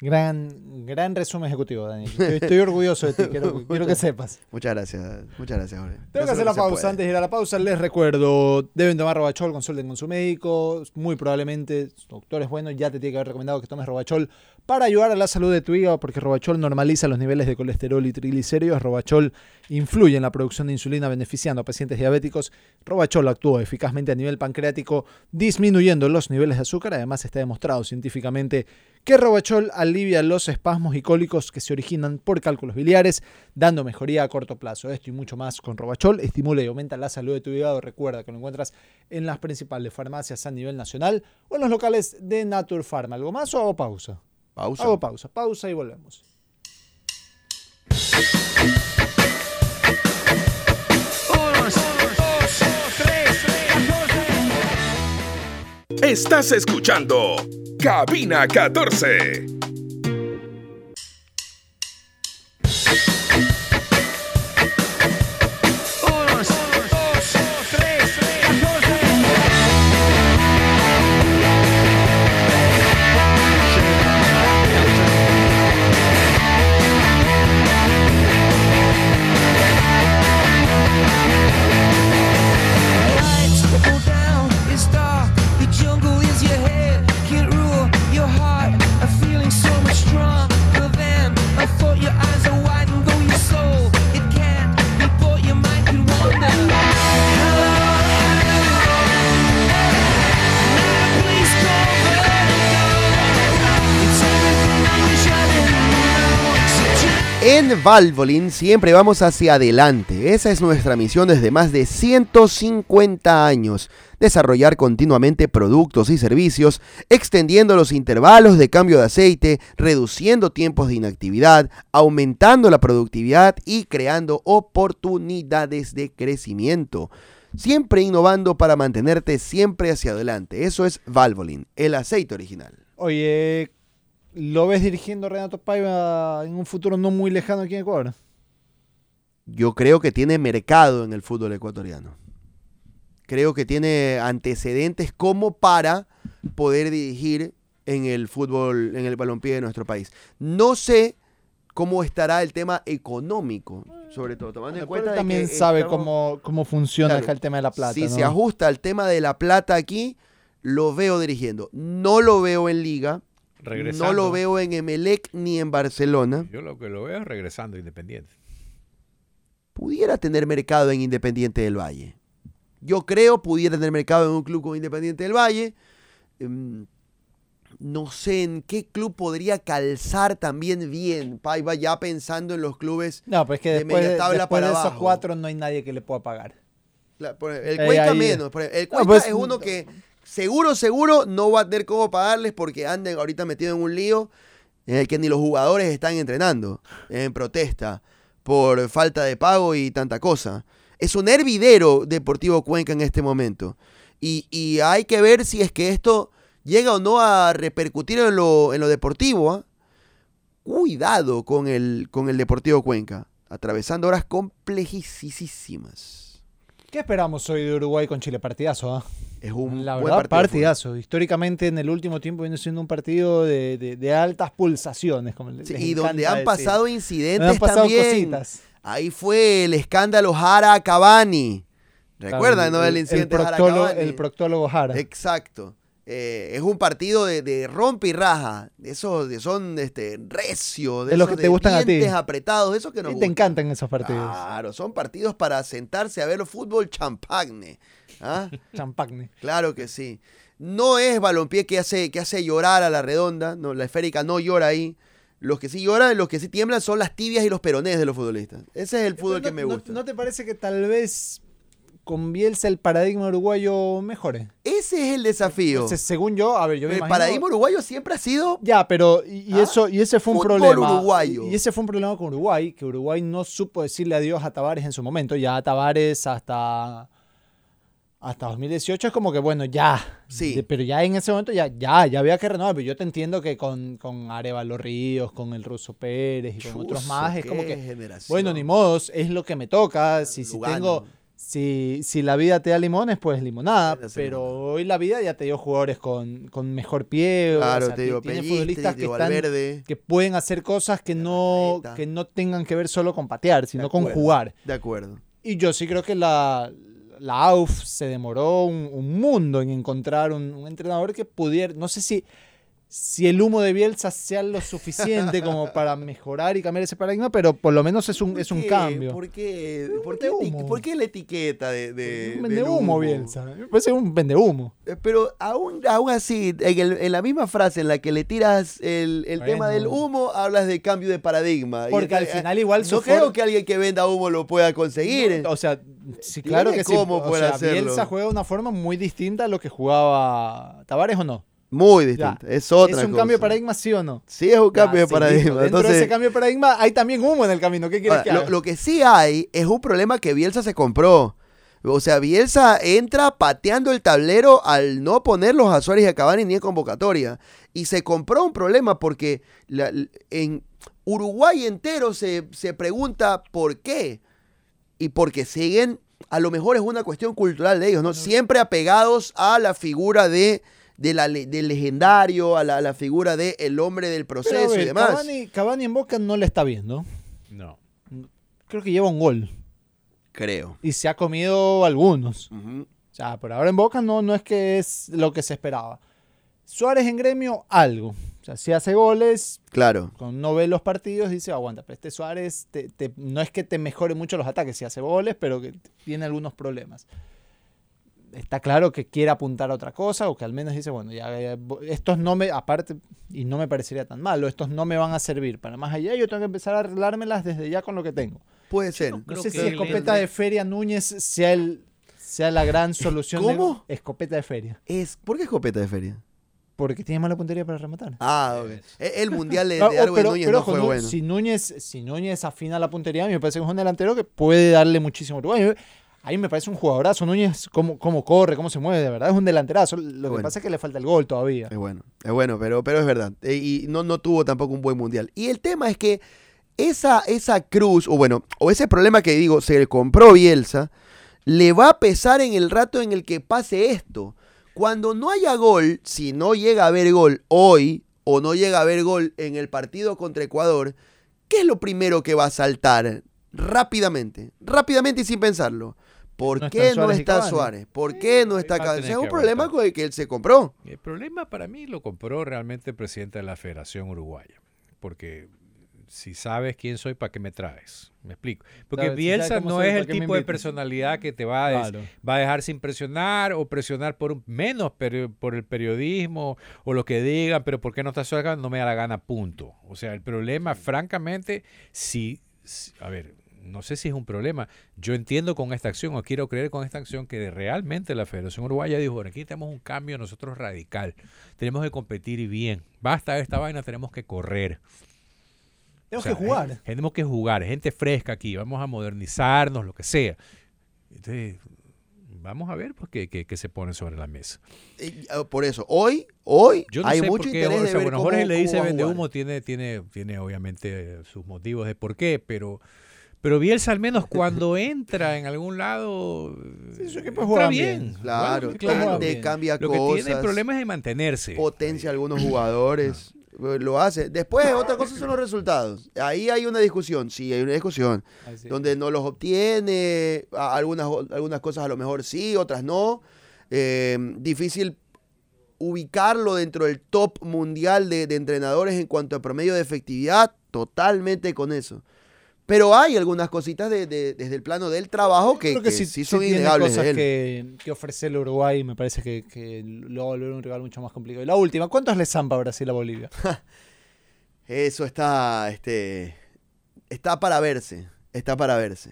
Gran, gran resumen ejecutivo, Daniel. Estoy, estoy orgulloso de ti, quiero, quiero que sepas. Muchas gracias, muchas gracias, Jorge. Tengo Eso que hacer la pausa. puede. Antes de ir a la pausa, les recuerdo, deben tomar Robachol, consulten con su médico. Muy probablemente, su doctor es bueno, ya te tiene que haber recomendado que tomes Robachol para ayudar a la salud de tu hígado, porque Robachol normaliza los niveles de colesterol y triglicéridos. Robachol influye en la producción de insulina, beneficiando a pacientes diabéticos. Robachol actúa eficazmente a nivel pancreático, disminuyendo los niveles de azúcar. Además, está demostrado científicamente que Robachol alivia los espasmos y cólicos que se originan por cálculos biliares, dando mejoría a corto plazo. Esto y mucho más con Robachol estimula y aumenta la salud de tu hígado. Recuerda que lo encuentras en las principales farmacias a nivel nacional o en los locales de Naturpharma. ¿Algo más o hago pausa? Pausa. Hago pausa, pausa y volvemos. Estás escuchando Cabina 14. En Valvoline siempre vamos hacia adelante. Esa es nuestra misión desde más de 150 años. Desarrollar continuamente productos y servicios, extendiendo los intervalos de cambio de aceite, reduciendo tiempos de inactividad, aumentando la productividad y creando oportunidades de crecimiento. Siempre innovando para mantenerte siempre hacia adelante. Eso es Valvoline, el aceite original. Oye, ¿lo ves dirigiendo Renato Paiva en un futuro no muy lejano aquí en Ecuador? yo creo que tiene mercado en el fútbol ecuatoriano. Creo que tiene antecedentes como para poder dirigir en el fútbol, en el balompié de nuestro país. No sé cómo estará el tema económico, sobre todo tomando en Bueno, pero cuenta de también que sabe estamos- cómo, cómo funciona Claro, acá el tema de la plata. si ¿no? se ajusta al tema de la plata aquí, lo veo dirigiendo. No lo veo en Liga, Regresando. no lo veo en Emelec ni en Barcelona. Yo lo que lo veo es regresando a Independiente. pudiera tener mercado en Independiente del Valle. Yo creo pudiera tener mercado en un club como Independiente del Valle. Em, no sé en qué club podría calzar también bien. Paiva ya pensando en los clubes. No, pues que de después, media tabla después para de esos abajo. cuatro no hay nadie que le pueda pagar. la- El Eh, Cuenca menos. El No, Cuenca pues, es uno que seguro, seguro no va a tener cómo pagarles porque anden ahorita metido en un lío en el que ni los jugadores están entrenando en protesta por falta de pago y tanta cosa. Es un hervidero Deportivo Cuenca en este momento. Y, y hay que ver si es que esto llega o no a repercutir en lo, en lo deportivo. ¿ah? Cuidado con el, con el Deportivo Cuenca, atravesando horas complejísimas. ¿Qué esperamos hoy de Uruguay con Chile? Partidazo, ¿ah? Es un La verdad, de partidazo. Históricamente, en el último tiempo viene siendo un partido de, de- de altas pulsaciones. Como les Sí, les y donde han decir. pasado Donde incidentes han pasado también. cositas. Ahí fue el escándalo Jara Cavani. ¿Recuerdan, no? El, incidente el Jara proctólogo, Cavani. el proctólogo Jara. Exacto. Eh, es un partido de, de rompe y raja. de Esos de son este, recios. De los esos que te gustan a ti. apretados. de Esos que nos Y te gustan. encantan esos partidos. Claro, son partidos para sentarse a ver fútbol champagne. ¿Ah? Champagne. Claro que sí. No es balompié que hace, que hace llorar a la redonda. No, la esférica no llora ahí. Los que sí lloran, los que sí tiemblan son las tibias y los peronés de los futbolistas. Ese es el fútbol ¿No- que me gusta. ¿No te parece que tal vez con Bielsa el paradigma uruguayo mejore? Ese es el desafío. Según yo, a ver, yo me el imagino- paradigma uruguayo siempre ha sido Ya, pero y, y ¿Ah? eso y ese fue un Fútbol problema. uruguayo. Y ese fue un problema con Uruguay, que Uruguay no supo decirle adiós a Tavares en su momento. Ya Tavares hasta hasta 2018 es como que bueno, ya. Sí. Pero ya en ese momento ya ya ya había que renovar, pero yo te entiendo que con con Arevalo Ríos, con el Ruso Pérez y con otros más es como que generación. bueno, ni modos, es lo que me toca, si si tengo si, si la vida te da limones, pues limonada. Pero limonada. hoy la vida ya te dio jugadores con, con mejor pie. o Claro, sea, te digo, tiene Pellistri, futbolistas te que están que pueden hacer cosas que no, que no tengan que ver solo con patear, sino con jugar. De acuerdo. Y yo sí creo que la, la AUF se demoró un, un mundo en encontrar un entrenador que pudiera, no sé si, si el humo de Bielsa sea lo suficiente como para mejorar y cambiar ese paradigma, pero por lo menos es un, es un cambio. ¿Por qué, por qué, por la etiqueta de, de un vendehumo, Bielsa. Me parece un vendehumo. Eh, Pero aún, aún así, en, el- en la misma frase en la que le tiras el, el tema del humo, hablas de cambio de paradigma. Y Porque al final igual No creo que alguien que venda humo lo pueda conseguir. No, o sea, sí, claro que sí. cómo O sea, hacerlo. Bielsa juega de una forma muy distinta a lo que jugaba Tavares o no. Muy Ya. distinto. Es otra ¿Es un cosa. cambio de paradigma, sí o no? Sí, es un Ya, cambio de sí, paradigma. Dentro Entonces, de ese cambio de paradigma hay también humo en el camino. ¿Qué quieres ahora, que lo, haga? lo que sí hay es un problema que Bielsa se compró. O sea, Bielsa entra pateando el tablero al no ponerlos a Suárez y a Cavani ni en convocatoria. Y se compró un problema porque la- en Uruguay entero se, se pregunta por qué. Y porque siguen, a lo mejor es una cuestión cultural de ellos, ¿no? Siempre apegados a la figura de, de la, del legendario, a la, la figura del el hombre del proceso y demás. Cavani, Cavani en Boca no le está viendo. No. Creo que lleva un gol. Creo. Y se ha comido algunos. Ujú. O sea, por ahora en Boca no, no es que es lo que se esperaba. Suárez en gremio, algo. O sea, si hace goles, Claro. cuando no ve los partidos, dice, aguanta, pero este Suárez te- te- no es que te mejore mucho los ataques, si hace goles, pero que tiene algunos problemas. Está claro que quiere apuntar a otra cosa, o que al menos dice, bueno, ya, ya, estos no me, aparte, y no me parecería tan malo, estos no me van a servir. Para más allá, yo tengo que empezar a arreglármelas desde ya con lo que tengo. Puede ser. No sé que si escopeta es- de feria Núñez sea el sea la gran solución. de- ¿Cómo? escopeta de feria. Es, ¿Por qué escopeta de feria? Porque tiene mala puntería para rematar. Ah, ok. E- El mundial de, de Darwin pero, Núñez pero no ojo, fue bueno. si, Núñez, si Núñez afina la puntería, me parece que es un delantero que puede darle muchísimo a Uruguay. A mí me parece un jugadorazo. Núñez, cómo, cómo corre, cómo se mueve, de verdad. Es un delanterazo. Lo que Bueno. pasa es que le falta el gol todavía. Es bueno, es bueno, pero, pero es verdad. E- y no, no tuvo tampoco un buen mundial. Y el tema es que esa, esa cruz, o bueno, o ese problema que digo, se le compró Bielsa, le va a pesar en el rato en el que pase esto. Cuando no haya gol, si no llega a haber gol hoy, o no llega a haber gol en el partido contra Ecuador, ¿qué es lo primero que va a saltar? Rápidamente, rápidamente y sin pensarlo. ¿Por No qué están no está Cavani. Suárez? ¿Por qué no está Cavani? es un que problema con el que él se compró. El problema para mí lo compró realmente el presidente de la Federación Uruguaya. Porque si sabes quién soy, ¿para qué me traes? Me explico. Porque sabes Bielsa no soy, es ¿para el tipo de personalidad que te va a, des- Claro. va a dejar sin presionar o presionar por un, menos peri- por el periodismo o lo que digan, pero ¿por qué no estás acá? No me da la gana, punto. O sea, el problema, francamente, si, si- a ver, no sé si es un problema. Yo entiendo con esta acción, o quiero creer con esta acción, que realmente la Federación Uruguaya dijo, bueno, aquí tenemos un cambio nosotros radical. Tenemos que competir y bien. Basta de esta vaina, tenemos que correr. Tenemos O sea, que jugar. Tenemos que jugar, gente fresca aquí, vamos a modernizarnos, lo que sea. Entonces, vamos a ver pues, qué, qué- qué se pone sobre la mesa. Eh, ah, Por eso, hoy, hoy Yo no hay sé mucho por qué, interés o de sea, ver bueno, cómo, Jorge le dice vende humo, tiene, tiene, tiene obviamente sus motivos de por qué, pero, Pero Bielsa al menos cuando entra en algún lado Sí, juega bien. bien. Claro, Bueno, claro. cambia Lo cosas. que tiene problemas es de mantenerse. potencia a algunos jugadores. eh, Lo hace. Después, otra cosa son los resultados. Ahí hay una discusión. Sí, hay una discusión. Así. Donde no los obtiene. Algunas, algunas cosas a lo mejor sí, otras no. Eh, difícil ubicarlo dentro del top mundial de, de entrenadores en cuanto a promedio de efectividad. Totalmente con eso. Pero hay algunas cositas de- de- desde el plano del trabajo que, Creo que sí, sí sí son tiene innegables cosas de él. que, que ofrece el Uruguay. Me parece que, que lo va a volver un rival mucho más complicado. Y la última, ¿cuántos le zampa Brasil a Bolivia? Eso está, este, está para verse, está para verse.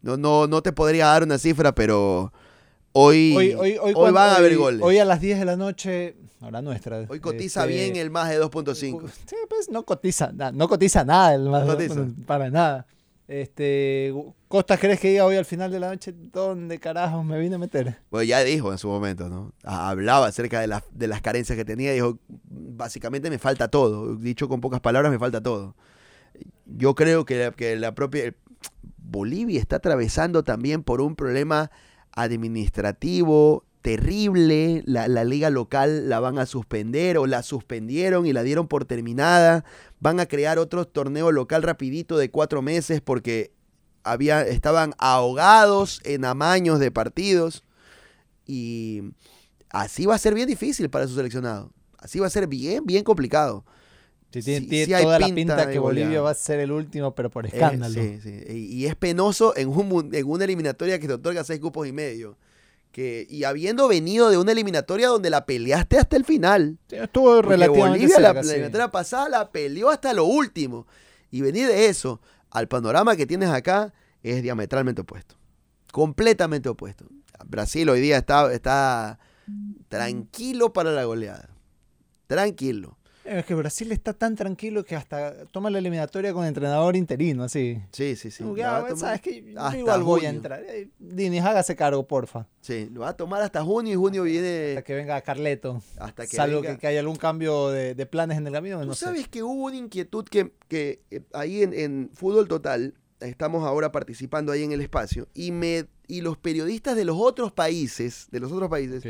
No, no, no te podría dar una cifra, pero hoy, Hoy, hoy, hoy, cuando- van a haber goles. Hoy a las 10 de la noche, hora nuestra. Hoy cotiza este, bien el más de 2.5. Sí, pues no cotiza, no cotiza nada el más No cotiza. para nada. Este, Costas, ¿crees que diga hoy al final de la noche dónde carajos me vine a meter? Bueno, ya dijo en su momento, ¿no? Ha- Hablaba acerca de, las- de las carencias que tenía. Dijo, básicamente me falta todo. Dicho con pocas palabras, me falta todo. Yo creo que la, que la propia... Bolivia está atravesando también por un problema administrativo terrible. La, la liga local la van a suspender o la suspendieron y la dieron por terminada. Van a crear otro torneo local rapidito de cuatro meses porque había, estaban ahogados en amaños de partidos. Y así va a ser bien difícil para su seleccionado. Así va a ser bien, bien complicado. Sí, tiene, Sí, tiene sí hay toda la pinta que Bolivia goleada. va a ser el último, pero por Eh, escándalo. Y, y es penoso en, un, mun- en una eliminatoria que te otorga seis cupos y medio. Que, y habiendo venido de una eliminatoria donde la peleaste hasta el final. Estuvo relativamente Bolivia la, cerca, la eliminatoria pasada la peleó hasta lo último. Y venir de eso al panorama que tienes acá es diametralmente opuesto. Completamente opuesto. Brasil hoy día está, está tranquilo para la goleada. Tranquilo. Es que Brasil está tan tranquilo que hasta toma la eliminatoria con entrenador interino, así. Sí, sí, sí. Va ah, a ¿Sabes que Yo igual voy a entrar. Eh, Dini, hágase cargo, porfa. Sí, lo va a tomar hasta junio y junio viene Hasta que venga Carleto. hasta que Salvo venga. que, que haya algún cambio de, de planes en el camino. Tú No sé. sabes que hubo una inquietud que, que, eh, ahí en, en Fútbol Total, estamos ahora participando ahí en el espacio, y, me, y los periodistas de los otros países, de los otros países,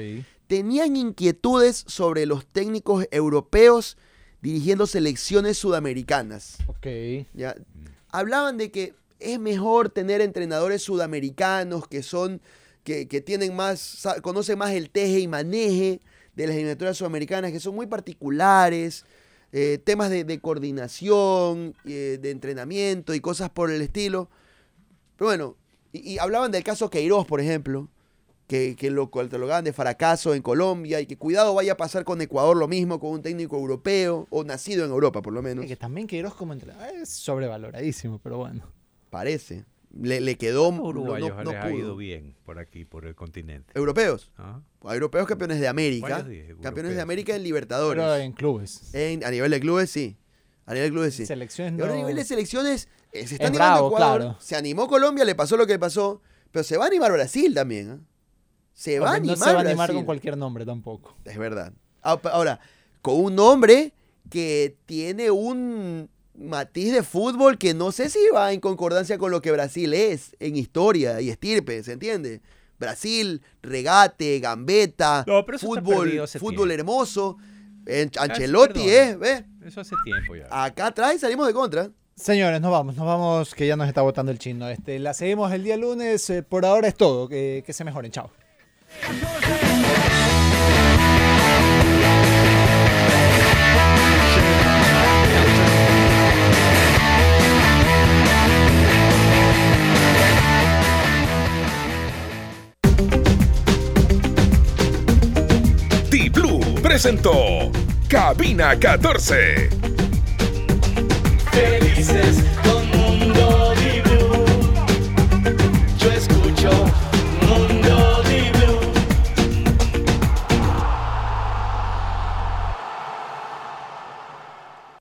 tenían inquietudes sobre los técnicos europeos dirigiendo selecciones sudamericanas. Ok. ¿ya? Hablaban de que es mejor tener entrenadores sudamericanos que son, que, que tienen más, conocen más el teje y maneje de las eliminatorias sudamericanas, que son muy particulares, eh, temas de, de coordinación, eh, de entrenamiento y cosas por el estilo. Pero bueno, y, y hablaban del caso Queiroz, por ejemplo, que, que lo catalogaban de fracaso en Colombia y que cuidado vaya a pasar con Ecuador lo mismo, con un técnico europeo, o nacido en Europa por lo menos. Es que también Queiroz como entrenador es sobrevaloradísimo, pero bueno. Parece. Le, le quedó. No- no- no les ha ido pudo. bien por aquí, por el continente. Europeos. ¿Ah? Europeos campeones de América. Campeones de. América en Libertadores. Pero en clubes. En- a nivel de clubes, sí. A nivel de clubes, sí. Selecciones Y ahora a nivel de selecciones, se está Es animando bravo, Ecuador. claro. Se animó Colombia, le pasó lo que le pasó. Pero se va a animar Brasil también. ¿ah? Se va a animar no se va a animar Brasil. con cualquier nombre tampoco. Es verdad. Ah, Ahora, con un nombre que tiene un matiz de fútbol que no sé si va en concordancia con lo que Brasil es en historia y estirpe, ¿se entiende? Brasil, regate, gambeta, No, fútbol, fútbol tiempo. hermoso. En- Ancelotti ¿ves? Eso hace tiempo ya. Acá atrás y salimos de contra. Señores, nos vamos, nos vamos, que ya nos está botando el chino. Este, la seguimos el día lunes. eh, por ahora es todo. Que, que se mejoren. Chao. T-Blue presentó Cabina 14 felices.